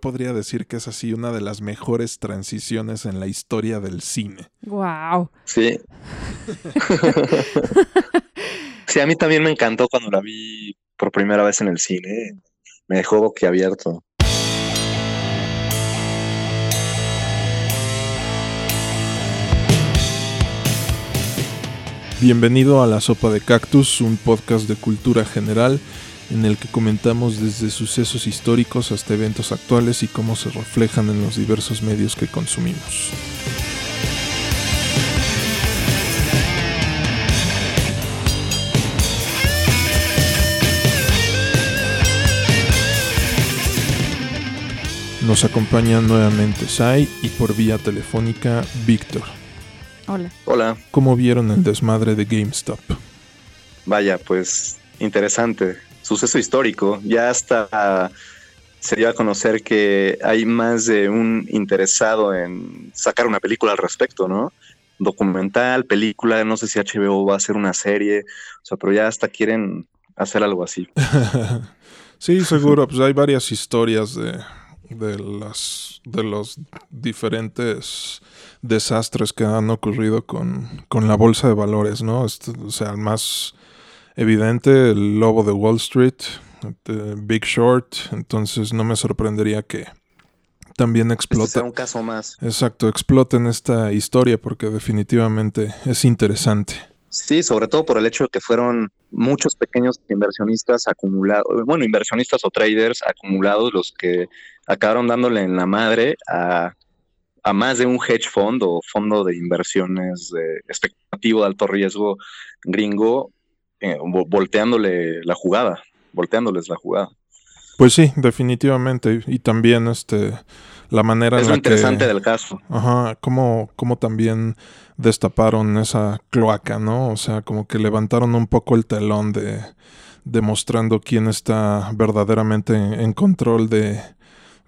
podría decir que es así una de las mejores transiciones en la historia del cine. Wow. Sí. sí, a mí también me encantó cuando la vi por primera vez en el cine. Me dejó boquiabierto. Bienvenido a La Sopa de Cactus, un podcast de cultura general en el que comentamos desde sucesos históricos hasta eventos actuales y cómo se reflejan en los diversos medios que consumimos. Nos acompaña nuevamente Sai y por vía telefónica Víctor. Hola. Hola. ¿Cómo vieron el desmadre de GameStop? Vaya, pues interesante suceso histórico. Ya hasta se dio a conocer que hay más de un interesado en sacar una película al respecto, ¿no? Documental, película, no sé si HBO va a hacer una serie, o sea, pero ya hasta quieren hacer algo así. sí, seguro, pues hay varias historias de, de, las, de los diferentes desastres que han ocurrido con, con la bolsa de valores, ¿no? o sea, más evidente, el lobo de Wall Street, Big Short, entonces no me sorprendería que también explote. un caso más. Exacto, exploten esta historia porque definitivamente es interesante. Sí, sobre todo por el hecho de que fueron muchos pequeños inversionistas acumulados, bueno, inversionistas o traders acumulados los que acabaron dándole en la madre a, a más de un hedge fund o fondo de inversiones de expectativo de alto riesgo gringo volteándole la jugada, volteándoles la jugada. Pues sí, definitivamente. Y también este la manera es en la interesante del caso. Ajá, como, como también destaparon esa cloaca, ¿no? O sea, como que levantaron un poco el telón de demostrando quién está verdaderamente en, control de,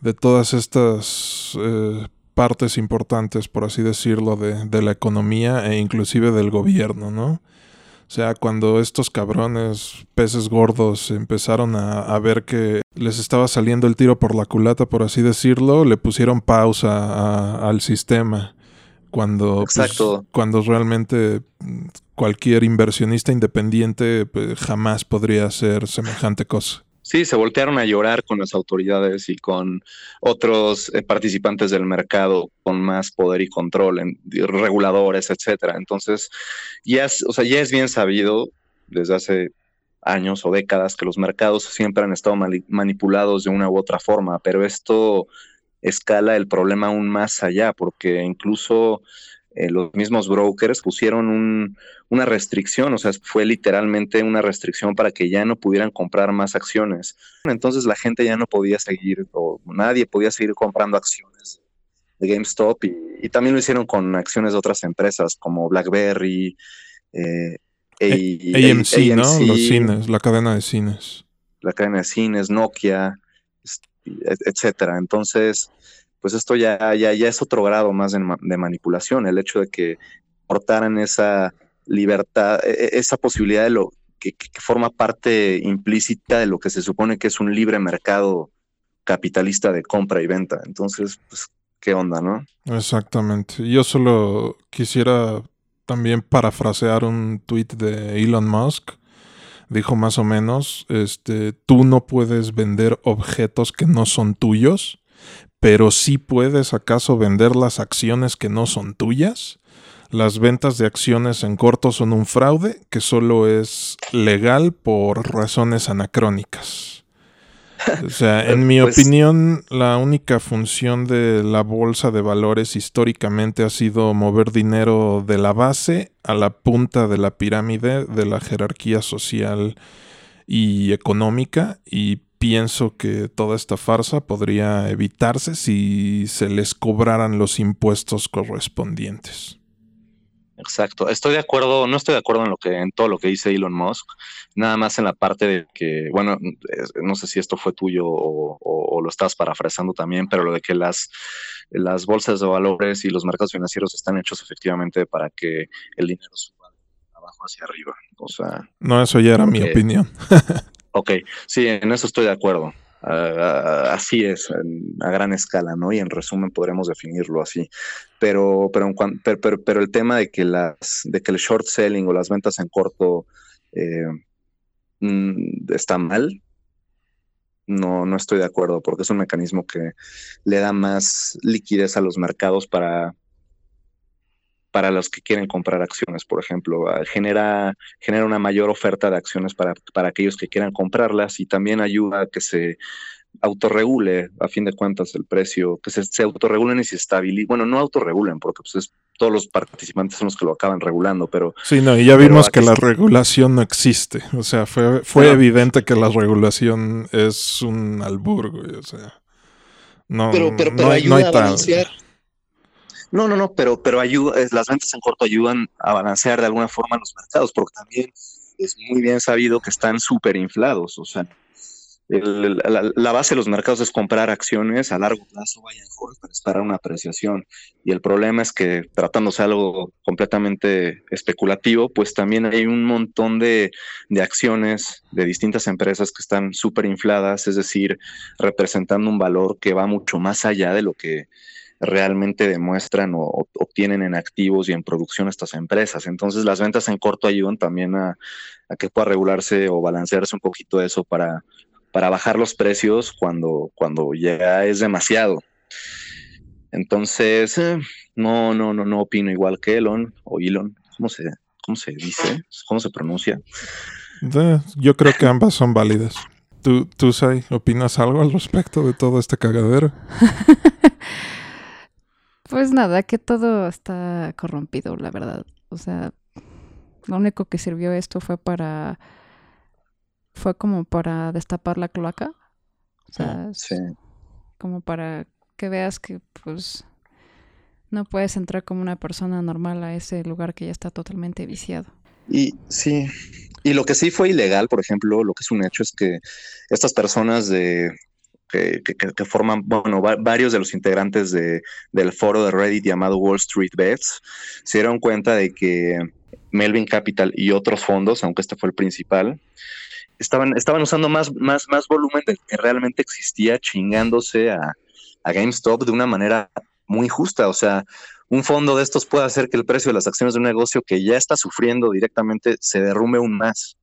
de, todas estas eh, partes importantes, por así decirlo, de, de la economía e inclusive del gobierno, ¿no? O sea, cuando estos cabrones, peces gordos, empezaron a, ver que les estaba saliendo el tiro por la culata, por así decirlo, le pusieron pausa al sistema. Cuando, pues, cuando realmente cualquier inversionista independiente pues, jamás podría hacer semejante cosa. Sí, se voltearon a llorar con las autoridades y con otros eh, participantes del mercado con más poder y control, reguladores, etcétera. Entonces, ya es, o sea, ya es bien sabido desde hace años o décadas que los mercados siempre han estado manipulados de una u otra forma, pero esto escala el problema aún más allá, porque incluso eh, los mismos brokers pusieron una restricción, o sea, fue literalmente una restricción para que ya no pudieran comprar más acciones. Entonces la gente ya no podía seguir, o nadie podía seguir comprando acciones de GameStop y, también lo hicieron con acciones de otras empresas como BlackBerry, eh, AMC, ¿no? Los cines, la cadena de cines. La cadena de cines, Nokia, etcétera. Entonces, pues esto ya, ya, ya es otro grado más de, manipulación, el hecho de que portaran esa libertad, e, e, esa posibilidad de lo que, forma parte implícita de lo que se supone que es un libre mercado capitalista de compra y venta. Entonces, pues, ¿qué onda, no? Exactamente. Yo solo quisiera también parafrasear un tweet de Elon Musk. Dijo más o menos, este, tú no puedes vender objetos que no son tuyos pero sí puedes acaso vender las acciones que no son tuyas. Las ventas de acciones en corto son un fraude que solo es legal por razones anacrónicas. O sea, en mi pues opinión, la única función de la bolsa de valores históricamente ha sido mover dinero de la base a la punta de la pirámide de la jerarquía social y económica y pienso que toda esta farsa podría evitarse si se les cobraran los impuestos correspondientes. Exacto, estoy de acuerdo, no estoy de acuerdo en lo que en todo lo que dice Elon Musk, nada más en la parte de que, bueno, no sé si esto fue tuyo o, lo estás parafrasando también, pero lo de que las, las bolsas de valores y los mercados financieros están hechos efectivamente para que el dinero suba de abajo hacia arriba. O sea, no, eso ya era mi opinión. Ok, sí, en eso estoy de acuerdo. así es, a gran escala, ¿no? Y en resumen podremos definirlo así. Pero, pero, pero, pero, el tema de que, las, de que el short selling o las ventas en corto eh, mm, está mal, no, no estoy de acuerdo, porque es un mecanismo que le da más liquidez a los mercados para, para los que quieren comprar acciones, por ejemplo. Ah, genera, genera una mayor oferta de acciones para, para aquellos que quieran comprarlas y también ayuda a que se autorregule, a fin de cuentas, el precio, que se, se autorregulen y se estabilicen. Bueno, no autorregulen, porque pues, todos los participantes son los que lo acaban regulando, pero... Sí, no, y ya vimos que la regulación no existe. O sea, fue, fue evidente que la regulación es un albur, O sea, no, pero, pero, pero ayuda a balancear. No, no, no, pero, pero ayuda, las ventas en corto ayudan a balancear de alguna forma los mercados, porque también es muy bien sabido que están súper inflados. O sea, la, base de los mercados es comprar acciones a largo plazo, vayan para esperar una apreciación. Y el problema es que tratándose de algo completamente especulativo, pues también hay un montón de, de acciones de distintas empresas que están súper infladas, es decir, representando un valor que va mucho más allá de lo que realmente demuestran o, obtienen en activos y en producción estas empresas. Entonces las ventas en corto ayudan también a, a que pueda regularse o balancearse un poquito eso para para bajar los precios cuando, cuando ya es demasiado. Entonces, eh, no, no, no, no opino igual que Elon o Elon, ¿cómo se, cómo se dice? ¿Cómo se pronuncia? yo creo que ambas son válidas. ¿Tú, tú Sai, opinas algo al respecto de todo este cagadero? pues nada, que todo está corrompido, la verdad. O sea, lo único que sirvió esto fue para fue como para destapar la cloaca. O sea, sí. como para que veas que pues no puedes entrar como una persona normal a ese lugar que ya está totalmente viciado. Y sí, y lo que sí fue ilegal, por ejemplo, lo que es un hecho es que estas personas de que, que, forman, bueno, varios de los integrantes de, del foro de Reddit llamado Wall Street Bets se dieron cuenta de que Melvin Capital y otros fondos, aunque este fue el principal, estaban, estaban usando más, más, más volumen del que realmente existía, chingándose a, a GameStop de una manera muy justa. O sea, un fondo de estos puede hacer que el precio de las acciones de un negocio que ya está sufriendo directamente se derrumbe aún más,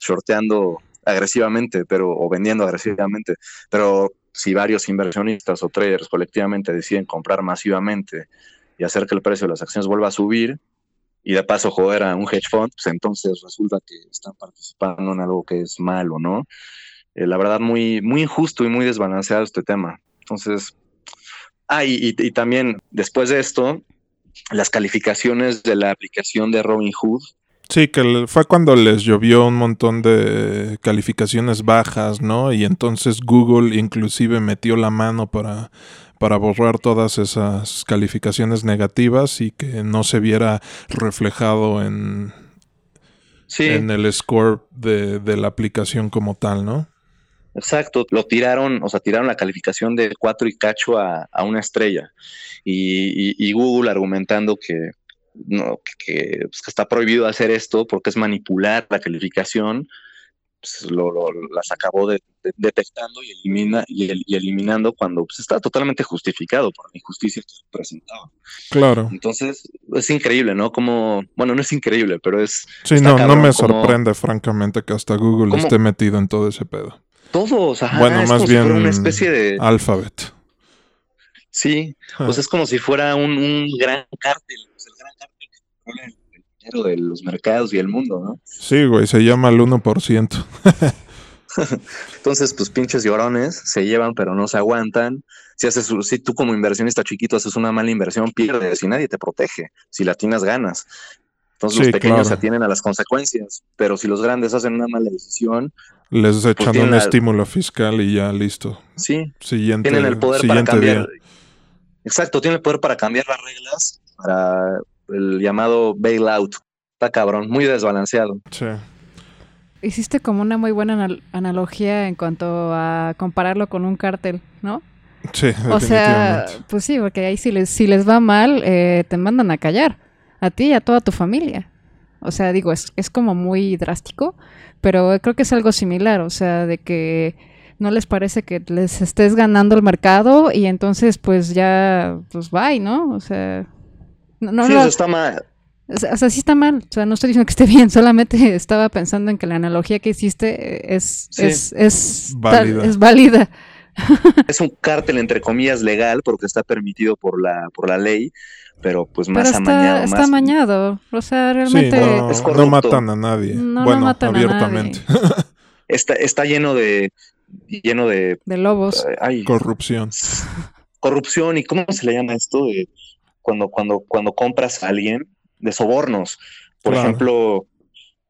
shorteando agresivamente, pero, o vendiendo agresivamente. Pero si varios inversionistas o traders colectivamente deciden comprar masivamente y hacer que el precio de las acciones vuelva a subir, y de paso joder a un hedge fund, pues entonces resulta que están participando en algo que es malo, ¿no? Eh, la verdad, muy, muy injusto y muy desbalanceado este tema. Entonces, ah, y, también después de esto, las calificaciones de la aplicación de Robinhood. Sí, que fue cuando les llovió un montón de calificaciones bajas, ¿no? Y entonces Google inclusive metió la mano para para borrar todas esas calificaciones negativas y que no se viera reflejado en, en el score de, la aplicación como tal, ¿no? Exacto, lo tiraron, o sea, tiraron la calificación de 4 y cacho a, una estrella. Y, Google argumentando que, no, pues, que, está prohibido hacer esto porque es manipular la calificación, pues, lo, las acabó detectando y, elimina, y, eliminando cuando pues, está totalmente justificado por la injusticia que presentaba. Claro. Entonces, es increíble, ¿no? Como, bueno, no es increíble, pero es... Sí, no, no me sorprende, francamente, que hasta Google esté metido en todo ese pedo. Todos, ajá. Bueno, más bien una especie de... Alphabet. Sí, pues es como si fuera un, gran cártel, pues, el cártel de los mercados y el mundo, ¿no? Sí, güey, se llama el 1%. Entonces, pues pinches llorones se llevan, pero no se aguantan. Si haces, si tú como inversionista chiquito haces una mala inversión, pierdes y nadie te protege. Si la tienes, ganas. Entonces los pequeños se atienen a las consecuencias, pero si los grandes hacen una mala decisión, les pues, echan un estímulo fiscal y ya listo. Sí. Siguiente, tienen el poder para cambiar. Exacto, tienen el poder para cambiar las reglas para el llamado bailout. Está cabrón, muy desbalanceado. Sí. Hiciste como una muy buena analogía en cuanto a compararlo con un cártel, ¿no? Sí, O sea, pues sí, porque ahí si les, si les va mal, eh, te mandan a callar. A ti y a toda tu familia. O sea, digo, es, es como muy drástico, pero creo que es algo similar. O sea, de que no les parece que les estés ganando el mercado y entonces pues ya, pues bye, ¿no? O sea, no, sí, eso está mal. o sea, o sea, sí está mal. O sea, no estoy diciendo que esté bien, solamente estaba pensando en que la analogía que hiciste es, Sí. es, es, Válida. tal- es válida. Es un cártel, entre comillas, legal, porque está permitido por la, por la ley, pero pues Pero más está, amañado, está más... amañado. O sea, Sí, realmente... no, es matan a nadie. No, no bueno, matan a abiertamente. Está, está lleno de... lleno de... de lobos. ay, Corrupción. corrupción y cómo se le llama esto de cuando cuando cuando compras a alguien de sobornos por Claro. ejemplo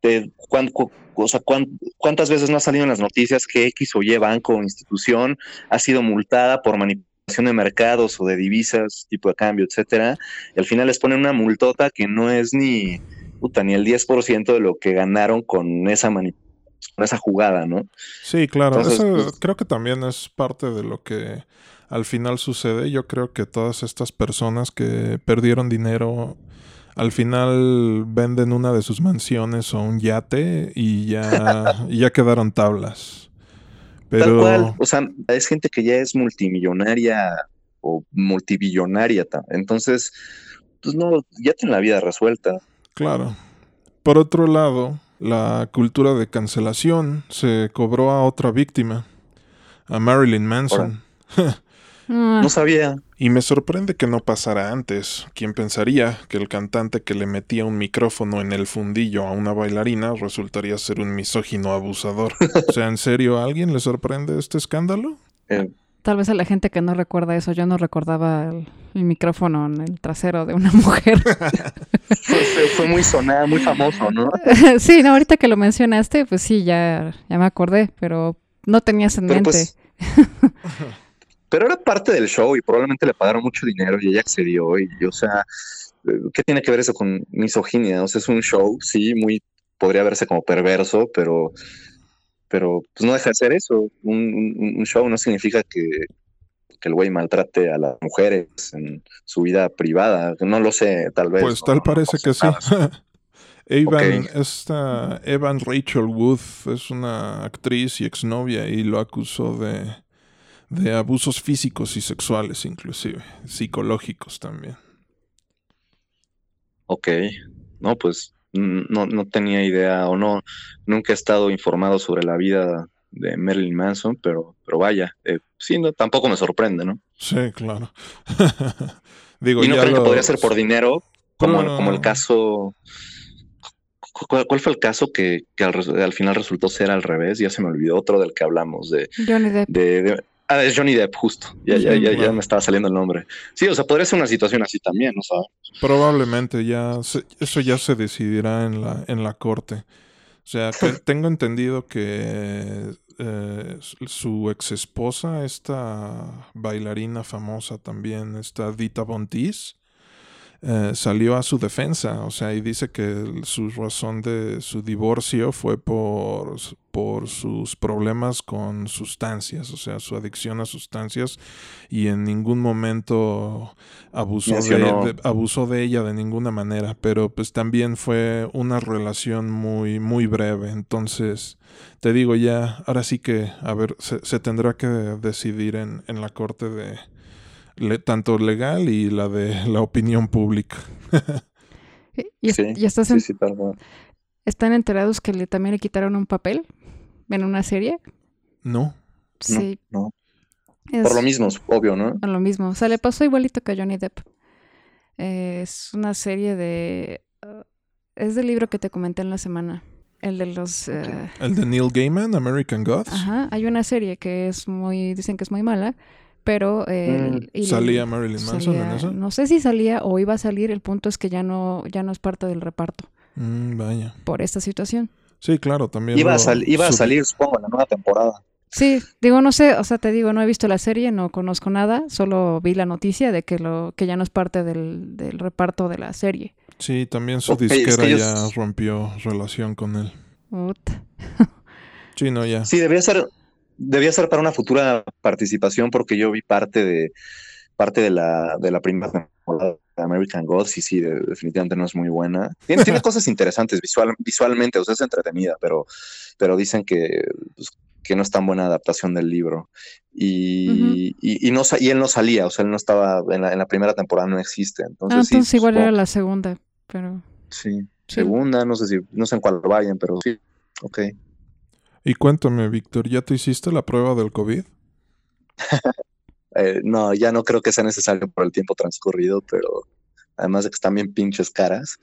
de cuán- cu- o sea, cuán- cuántas veces no ha salido en las noticias que X o Y banco o institución ha sido multada por manipulación de mercados o de divisas tipo de cambio etcétera y al final les ponen una multota que no es ni puta, ni el 10% de lo que ganaron con esa mani- con esa jugada no Sí, claro. Entonces, Eso pues- creo que también es parte de lo que al final sucede. Yo creo que todas estas personas que perdieron dinero al final venden una de sus mansiones o un yate y ya, y ya quedaron tablas. Pero Tal cual, o sea, es gente que ya es multimillonaria o multibillonaria, entonces, pues no, ya tienen la vida resuelta. Claro. Por otro lado, la cultura de cancelación se cobró a otra víctima, a Marilyn Manson. Ah, No sabía, Y me sorprende que no pasara antes. ¿Quién pensaría que el cantante que le metía un micrófono en el fundillo a una bailarina resultaría ser un misógino abusador? O sea, ¿en serio a alguien le sorprende este escándalo? eh, Tal vez a la gente que no recuerda eso, yo no recordaba el, el micrófono en el trasero de una mujer. fue, fue- fue muy sonada, muy famoso, ¿no? sí, no, ahorita que lo mencionaste, pues sí, ya, ya me acordé, pero no tenías en Pero mente. pues, pero era parte del show y probablemente le pagaron mucho dinero y ella accedió y, o sea, eh, ¿qué tiene que ver eso con misoginia? O sea, es un show, sí, muy, podría verse como perverso, pero, pero pues no deja de ser eso. Un, un- un show no significa que, que el güey maltrate a las mujeres en su vida privada. No lo sé, tal vez. Pues no- tal no parece que sí. Evan, esta Evan Rachel Wood es una actriz y exnovia y lo acusó de, de abusos físicos y sexuales inclusive, psicológicos también. Ok, no, pues no, no tenía idea o no, nunca he estado informado sobre la vida de Marilyn Manson, pero, pero vaya, eh, sí, no, tampoco me sorprende, ¿no? Sí, claro. Digo, ¿Y no ya creen que podría ser por dinero? Como, No. como el caso... cu- ¿Cuál, cuál fue el caso que, que al, final resultó ser al revés? Ya se me olvidó otro del que hablamos, de, Johnny Depp. de, de- ah, es Johnny Depp, justo. Ya, ya, ya, ya claro. me estaba saliendo el nombre. Sí, o sea, podría ser una situación así también, ¿no sabes? Probablemente ya se- eso ya se decidirá en la, en la corte. O sea, que tengo entendido que eh, su- su ex esposa, esta bailarina famosa también, esta Dita Bontis, eh, salió a su defensa. O sea, y dice que su razón de su divorcio fue por, por sus problemas con sustancias, o sea, su adicción a sustancias, y en ningún momento abusó de- abusó de ella de ninguna manera, pero pues también fue una relación muy, muy breve. Entonces, te digo ya, ahora sí que, a ver, se, se tendrá que decidir en, en la corte de le- tanto legal y la de la opinión pública. Y, y est- Sí, y estás sí, en- sí, tal cual. están enterados que le, también le quitaron un papel en una serie. No, Sí. no. Es Por lo mismo, es obvio, ¿no? a lo mismo. O sea, le pasó igualito que a Johnny Depp. Eh, es una serie de... ah, es del libro que te comenté en la semana. El de los... eh, el de Neil Gaiman, American Gods. Ajá, hay una serie que es muy, dicen que es muy mala, pero eh, Mm, ¿Salía Marilyn Manson en eso? No sé si salía o iba a salir, el punto es que ya no, ya no es parte del reparto Mm, vaya. por esta situación. Sí, claro, también. Iba a, lo sal- iba a sub- salir, supongo, en la nueva temporada. Sí, digo, no sé, o sea, te digo, no he visto la serie, no conozco nada, solo vi la noticia de que lo, que ya no es parte del, del reparto de la serie. Sí, también su Ok, es que disquera ellos- ya rompió relación con él. Puta. Sí, no, ya. Sí, debía ser, debía ser para una futura participación porque yo vi parte de parte de la, de la primera temporada de American Gods y sí, de- definitivamente no es muy buena. Tiene, tiene cosas interesantes visual, visualmente, o sea, es entretenida, pero, pero dicen que pues, que no es tan buena adaptación del libro. Y, y, no, y él no salía, o sea, él no estaba en la, en la primera temporada, no existe. Entonces, ah, entonces igual era la segunda, pero... Sí, segunda, no sé si, no sé en cuál vayan, pero sí, ok. Y cuéntame, Víctor, ¿ya te hiciste la prueba del COVID? Eh, no, ya no creo que sea necesario por el tiempo transcurrido, pero además de que están bien pinches caras.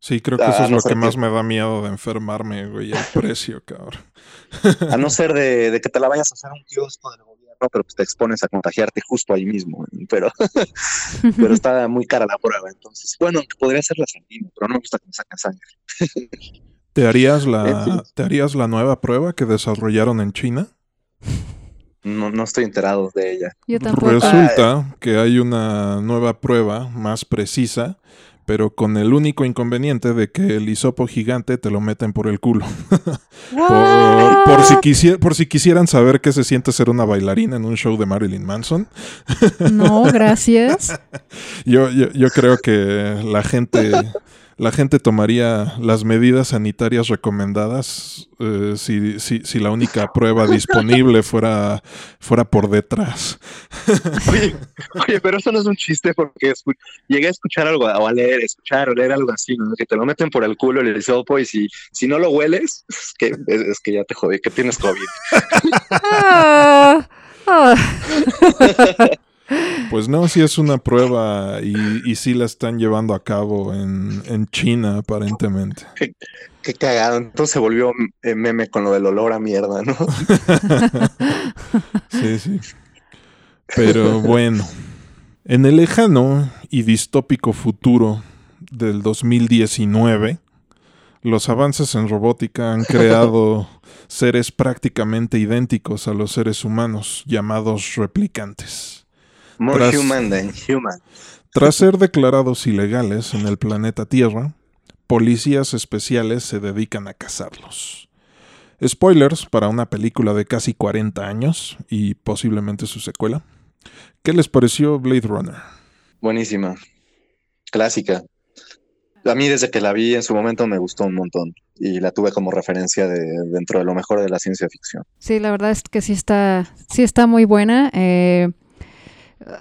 Sí, creo que eso es lo que, más me da miedo de enfermarme, güey, el precio, cabrón. A no ser de, que te la vayas a hacer un kiosco del gobierno, pero pues te expones a contagiarte justo ahí mismo. Pero, pero está muy cara la prueba. Entonces, bueno, podría ser la sardina, pero no me gusta que me saquen sangre. ¿Te harías la, ¿te harías la nueva prueba que desarrollaron en China? No, no estoy enterado de ella. Yo tampoco. Resulta que hay una nueva prueba más precisa pero con el único inconveniente de que el hisopo gigante te lo meten por el culo. por, si por si quisieran saber qué se siente ser una bailarina en un show de Marilyn Manson. no, gracias. yo, yo, yo creo que la gente la gente tomaría las medidas sanitarias recomendadas eh, si, si, la única prueba disponible fuera, fuera por detrás. Oye, oye, pero eso no es un chiste porque llegué a escuchar algo, o a leer, escuchar o leer algo así, que te lo meten por el culo el hisopo y si, si no lo hueles, es que, es, que ya te jodí, que tienes COVID. ah. ah. Pues no, sí es una prueba y, y sí la están llevando a cabo en, China, aparentemente. Qué, cagado. Entonces se volvió eh, meme con lo del olor a mierda, ¿no? sí, sí. Pero bueno, en el lejano y distópico futuro del 2019, los avances en robótica han creado seres prácticamente idénticos a los seres humanos, llamados replicantes. More tras, human than human. Tras ser declarados ilegales en el planeta Tierra, policías especiales se dedican a cazarlos. Spoilers para una película de casi 40 años y posiblemente su secuela. ¿Qué les pareció Blade Runner? Buenísima. Clásica. A mí desde que la vi en su momento me gustó un montón y la tuve como referencia de, dentro de lo mejor de la ciencia ficción. Sí, la verdad es que sí está, sí está muy buena. Eh,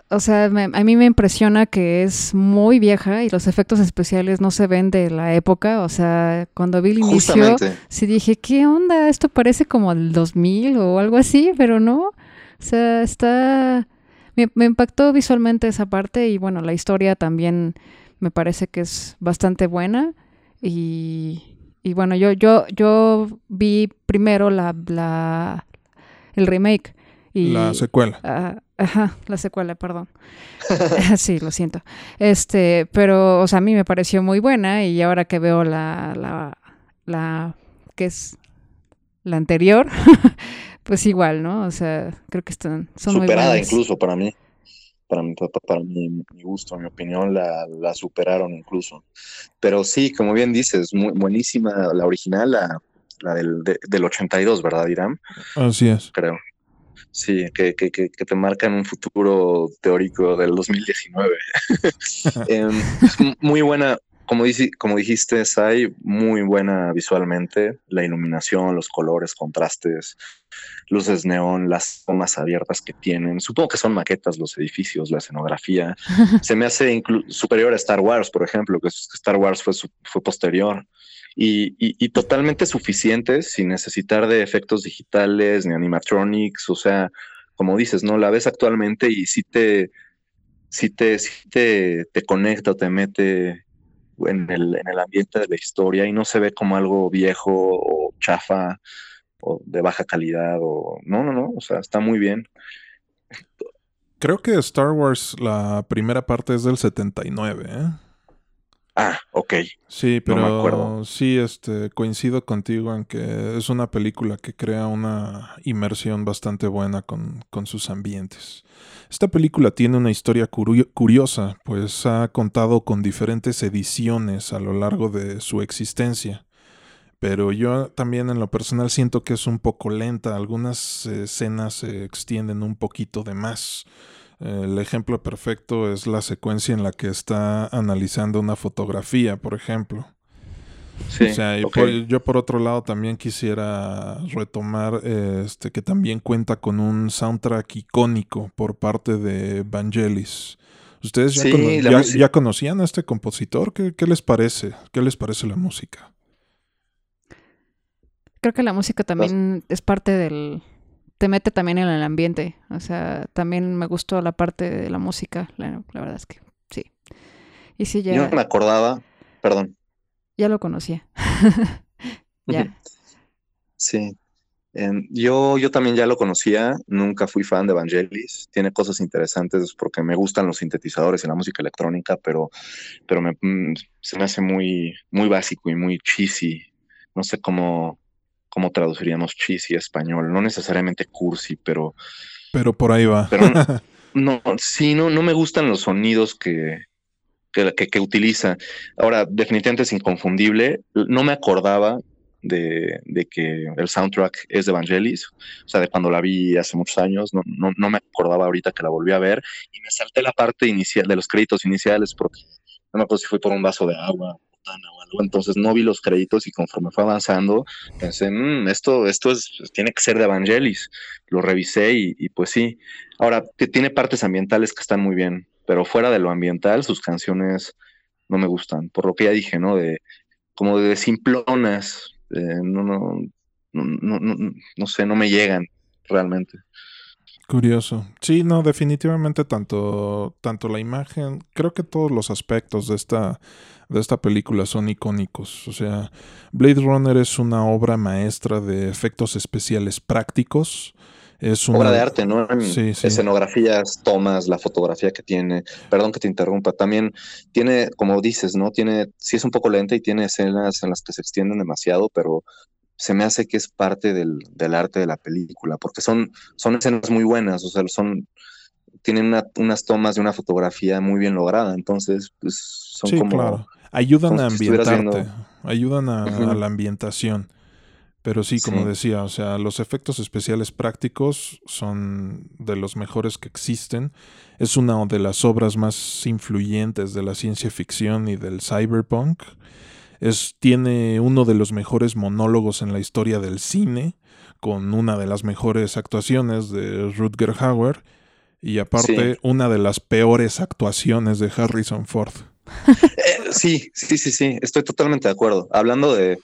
o sea, a mí me impresiona que es muy vieja y los efectos especiales no se ven de la época. O sea, cuando vi el inicio, sí dije, ¿qué onda? Esto parece como el 2000 o algo así, pero no. O sea, está... Me, me impactó visualmente esa parte y bueno, la historia también me parece que es bastante buena. Y, y bueno, yo, yo, yo vi primero la, la, el remake. Y, la secuela. Ah, Ajá, la secuela, perdón. sí, lo siento. Este, pero, o sea, a mí me pareció muy buena y ahora que veo la, la, la, que es la anterior, pues igual, ¿no? O sea, creo que están, son Superada muy incluso para mí. Para, mi, para mi, mi, gusto, mi opinión, la, la, superaron incluso. Pero sí, como bien dices, muy buenísima la original, la, la del, del 82, ¿verdad, Irán? Así es. Creo. Sí, que, que, que, te marcan un futuro teórico del 2019. Em, muy buena, como, dice, como dijiste, Sai, muy buena visualmente. La iluminación, los colores, contrastes, luces neón, las tomas abiertas que tienen. Supongo que son maquetas los edificios, la escenografía. Se me hace superior a Star Wars, por ejemplo, que Star Wars fue, fue posterior y, totalmente suficientes sin necesitar de efectos digitales ni animatronics, o sea, como dices, ¿no? La ves actualmente y sí te, sí te, te, te conecta o te mete en el, en el ambiente de la historia y no se ve como algo viejo o chafa o de baja calidad o no, no, no, o sea, está muy bien. Creo que Star Wars, la primera parte es del 79, ¿eh? Ah, ok. Sí, pero sí, este, coincido contigo en que es una película que crea una inmersión bastante buena con, con sus ambientes. Esta película tiene una historia curiosa, pues ha contado con diferentes ediciones a lo largo de su existencia. Pero yo también en lo personal siento que es un poco lenta, algunas escenas se extienden un poquito de más. El ejemplo perfecto es la secuencia en la que está analizando una fotografía, por ejemplo. Sí, o sea, por- yo por otro lado también quisiera retomar este que también cuenta con un soundtrack icónico por parte de Vangelis. ¿Ustedes ya, Sí, cono- la ya- conocían a este compositor? ¿Qué, qué les parece? ¿Qué les parece la música? Creo que la música también es parte del... Te mete también en el ambiente. O sea, también me gustó la parte de la música. La, la verdad es que sí. Y sí, ya, Yo no me acordaba, perdón. ya lo conocía. ya. Sí. Em, yo, yo también ya lo conocía, nunca fui fan de Vangelis. Tiene cosas interesantes porque me gustan los sintetizadores y la música electrónica, pero, pero me, mm, se me hace muy, muy básico y muy cheesy. No sé cómo, cómo traduciríamos cheesy a español. No necesariamente cursi, pero, Pero por ahí va. pero no, no, sí, no, no me gustan los sonidos que, que, que, que utiliza. Ahora, definitivamente es inconfundible. No me acordaba de, de, que el soundtrack es de Vangelis, o sea, de cuando la vi hace muchos años, no, no, no, me acordaba ahorita que la volví a ver y me salté la parte inicial de los créditos iniciales porque no me acuerdo si fui por un vaso de agua entonces no vi los créditos y conforme fue avanzando pensé, mmm, esto, esto es, tiene que ser de Vangelis, lo revisé y, pues sí, ahora tiene partes ambientales que están muy bien, pero fuera de lo ambiental sus canciones no me gustan, por lo que ya dije, ¿no? De como de simplonas, eh, no, no, no, no, no sé, no me llegan realmente. Curioso. Sí, no, definitivamente tanto, tanto la imagen, creo que todos los aspectos de esta, de esta película son icónicos. O sea, Blade Runner es una obra maestra de efectos especiales prácticos. Es una obra de arte, ¿no? Sí, sí. Escenografías, tomas, la fotografía que tiene. Perdón que te interrumpa. También tiene, como dices, ¿no? Tiene, sí es un poco lenta y tiene escenas en las que se extienden demasiado, pero se me hace que es parte del, del arte de la película, porque son, son escenas muy buenas, o sea, son, tienen una, unas tomas de una fotografía muy bien lograda, entonces, pues son sí, como... claro. Ayudan a ambientarte, viendo... ayudan a, uh -huh. a, la ambientación. Pero sí, como sí. decía, o sea, los efectos especiales prácticos son de los mejores que existen. Es una de las obras más influyentes de la ciencia ficción y del cyberpunk. Es, tiene uno de los mejores monólogos en la historia del cine, con una de las mejores actuaciones de Rutger Hauer y aparte sí. una de las peores actuaciones de Harrison Ford. Eh, sí, sí, sí, sí, estoy totalmente de acuerdo. Hablando de,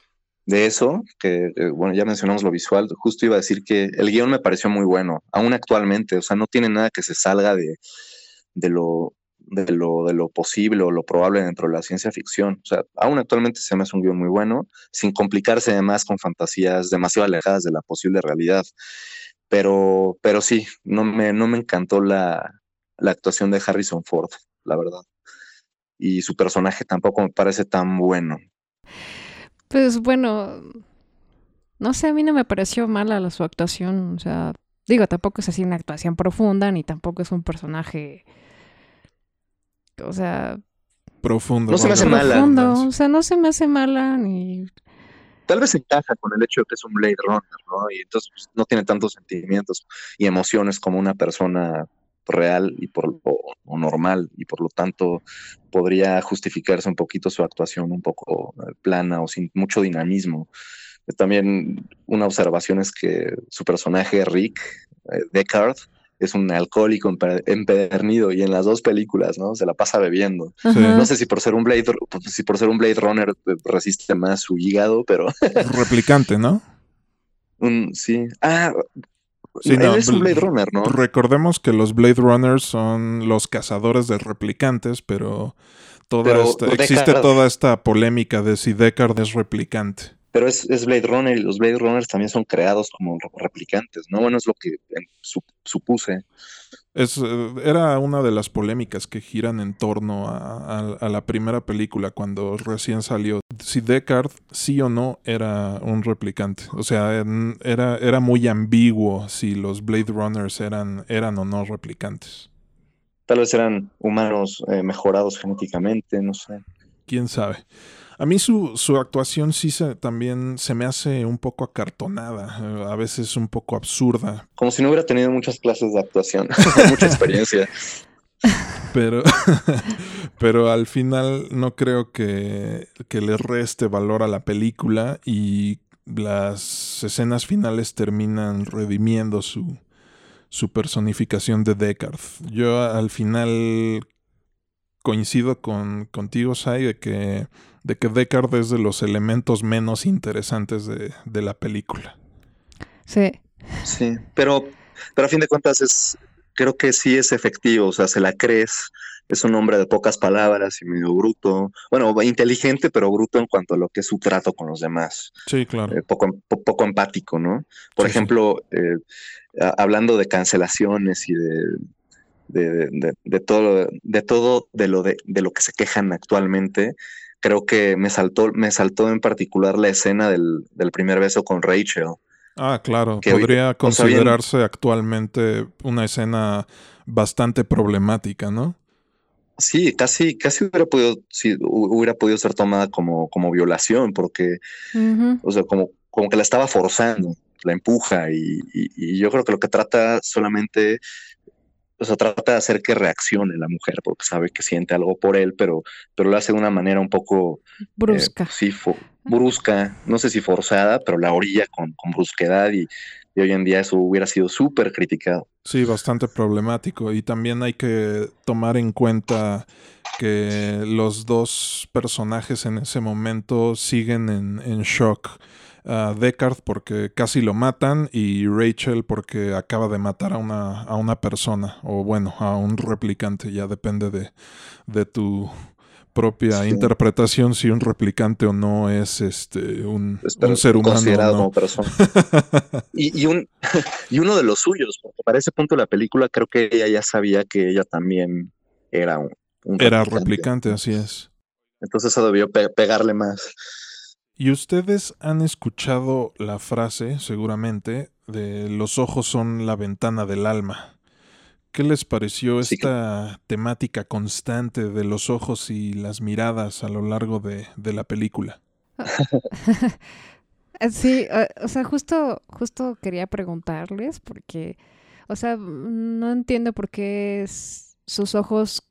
de eso, que eh, bueno, ya mencionamos lo visual, justo iba a decir que el guion me pareció muy bueno, aún actualmente, o sea, no tiene nada que se salga de, de lo de lo, de lo posible o lo probable dentro de la ciencia ficción. O sea, aún actualmente se me hace un guion muy bueno, sin complicarse además con fantasías demasiado alejadas de la posible realidad. Pero, pero sí, no me, no me encantó la, la actuación de Harrison Ford, la verdad. Y su personaje tampoco me parece tan bueno. Pues bueno, no sé, a mí no me pareció mala la, su actuación. O sea, digo, tampoco es así una actuación profunda, ni tampoco es un personaje o sea, profundo. No se me hace profundo, mala. O sea, no se me hace mala ni. Tal vez encaja con el hecho de que es un Blade Runner, ¿no? Y entonces pues, no tiene tantos sentimientos y emociones como una persona real y por lo o normal y por lo tanto podría justificarse un poquito su actuación un poco eh, plana o sin mucho dinamismo. También una observación es que su personaje Rick eh, Deckard es un alcohólico empedernido y en las dos películas, ¿no? Se la pasa bebiendo. Sí. No sé si por ser un Blade, si por ser un Blade Runner eh, resiste más su hígado, pero replicante, ¿no? Un, sí. Ah, sí, él no, es un Blade Runner, ¿no? Recordemos que los Blade Runners son los cazadores de replicantes, pero toda pero esta, existe toda esta polémica de si Deckard es replicante pero es, es, Blade Runner y los Blade Runners también son creados como replicantes, ¿no? Bueno, es lo que supuse. Es, eh, era una de las polémicas que giran en torno a, a, a, la primera película cuando recién salió. Si Deckard sí o no era un replicante. O sea, era, era muy ambiguo si los Blade Runners eran, eran o no replicantes. Tal vez eran humanos eh, mejorados genéticamente, no sé. ¿Quién sabe? A mí su, su actuación sí se, también se me hace un poco acartonada, a veces un poco absurda. Como si no hubiera tenido muchas clases de actuación, mucha experiencia. Pero, pero al final no creo que, que le reste valor a la película y las escenas finales terminan redimiendo su, su personificación de Deckard. Yo al final coincido con, contigo, Sai, de que, de que Deckard es de los elementos menos interesantes de, de la película. Sí. Sí, pero, pero a fin de cuentas es, creo que sí es efectivo, o sea, se la crees, es un hombre de pocas palabras y medio bruto, bueno, inteligente, pero bruto en cuanto a lo que es su trato con los demás. Sí, claro. Eh, poco, po- poco empático, ¿no? Por Sí, sí. ejemplo, eh, a- hablando de cancelaciones y de, de, de- de- de todo, de todo de lo de, de lo que se quejan actualmente, creo que me saltó, me saltó en particular la escena del, del primer beso con Rachel. Ah, claro. que hoy- Podría o sea, bien- considerarse actualmente una escena bastante problemática, ¿no? Sí, casi, casi hubiera podido, sí, hu- hubiera podido ser tomada como, como violación, porque, o sea, como, como que la estaba forzando, la empuja, y, y- y yo creo que lo que trata solamente, o sea, trata de hacer que reaccione la mujer, porque sabe que siente algo por él, pero, pero lo hace de una manera un poco, eh, Brusca. sí, brusca, no sé si forzada, pero la orilla con, con brusquedad, y, y hoy en día eso hubiera sido súper criticado. Sí, bastante problemático. Y también hay que tomar en cuenta que los dos personajes en ese momento siguen en, en shock. A Deckard porque casi lo matan y Rachel porque acaba de matar a una, a una persona o bueno, a un replicante. Ya depende de, de tu propia Sí. interpretación si un replicante o no es este un, un ser humano. considerado no. como persona. Y, y, un, y uno de los suyos, porque para ese punto de la película creo que ella ya sabía que ella también era un, un Era replicante, así es. Entonces eso debió pe- pegarle más. Y ustedes han escuchado la frase, seguramente, de los ojos son la ventana del alma. ¿Qué les pareció Sí esta temática constante de los ojos y las miradas a lo largo de, de la película? Sí, eh, o sea, justo, justo quería preguntarles porque, o sea, no entiendo por qué es- sus ojos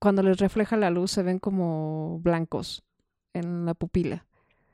cuando les refleja la luz se ven como blancos en la pupila.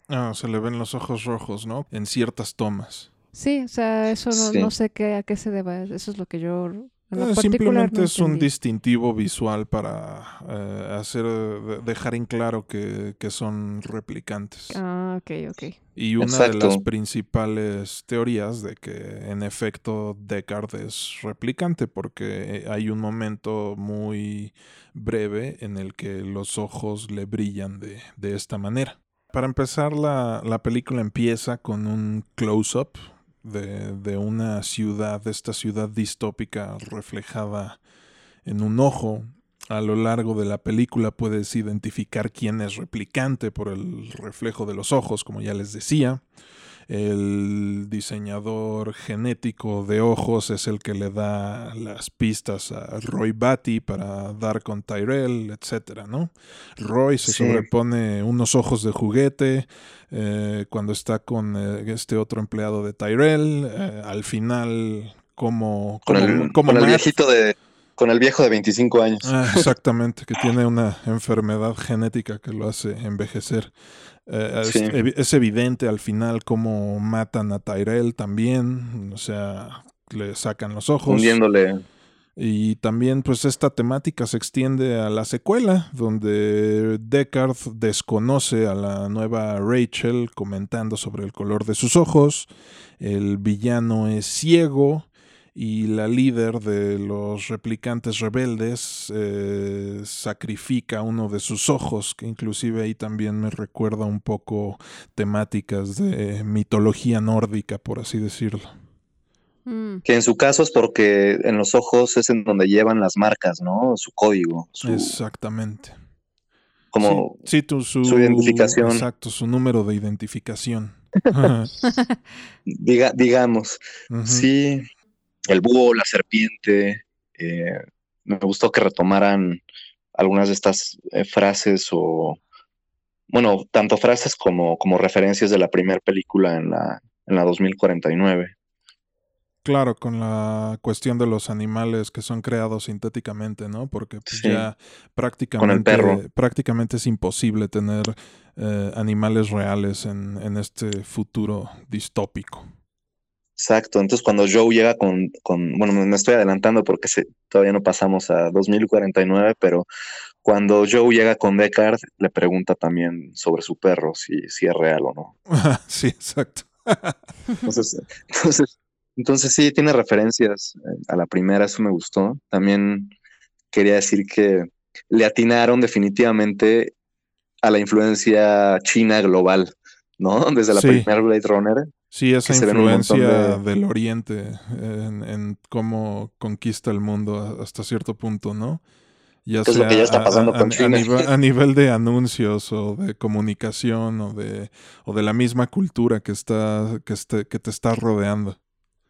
Ah, se le ven los ojos rojos, ¿no? En ciertas tomas. Sí, o sea, eso no, Sí. no sé qué, a qué se deba. Eso es lo que yo Eh, simplemente no es un distintivo visual para eh, hacer de- dejar en claro que, que son replicantes. Ah, ok, ok. Y una de las principales teorías de que en efecto Deckard es replicante porque hay un momento muy breve en el que los ojos le brillan de, de esta manera. Para empezar, la, la película empieza con un close-up de, de una ciudad, de esta ciudad distópica reflejada en un ojo. A lo largo de la película puedes identificar quién es replicante por el reflejo de los ojos, como ya les decía. El diseñador genético de ojos es el que le da las pistas a Roy Batty para dar con Tyrell, etcétera, ¿no? Roy se Sí. sobrepone unos ojos de juguete eh, cuando está con eh, este otro empleado de Tyrell. eh, al final, como, Con como, el, como con el viejito de, con el viejo de 25 años. Ah, exactamente, que tiene una enfermedad genética que lo hace envejecer. Eh, es, Sí. evi- es evidente al final cómo matan a Tyrell también, o sea, le sacan los ojos. hundiéndole. Y también pues esta temática se extiende a la secuela, donde Deckard desconoce a la nueva Rachel comentando sobre el color de sus ojos, el villano es ciego y la líder de los replicantes rebeldes eh, sacrifica uno de sus ojos, que inclusive ahí también me recuerda un poco temáticas de mitología nórdica, por así decirlo. Mm, Que en su caso es porque en los ojos es en donde llevan las marcas, ¿no? Su código, su, Exactamente. como Sí, sí, tu- su, su identificación. Exacto, su número de identificación. diga, digamos. Sí, el búho, la serpiente. eh, me gustó que retomaran algunas de estas eh, frases o, bueno, tanto frases como, como referencias de la primera película en la, en la 2049. Claro, con la cuestión de los animales que son creados sintéticamente, ¿no? Porque pues, ya prácticamente, prácticamente es imposible tener eh, animales reales en, en, este futuro distópico. Exacto, entonces cuando Joe llega con, con bueno, me estoy adelantando porque todavía no pasamos a 2049, pero cuando Joe llega con Deckard, le pregunta también sobre su perro, si, si es real o no. sí, exacto. entonces, entonces entonces sí, tiene referencias eh, a la primera, eso me gustó. También quería decir que le atinaron definitivamente a la influencia china global, ¿no? Desde la primera Blade Runner. Sí, esa influencia del Oriente en, cómo conquista el mundo hasta cierto punto, ¿no? Ya es lo que ya está pasando con China? A nivel, de anuncios o de comunicación o de, o de la misma cultura que, está, que, este, que te está rodeando.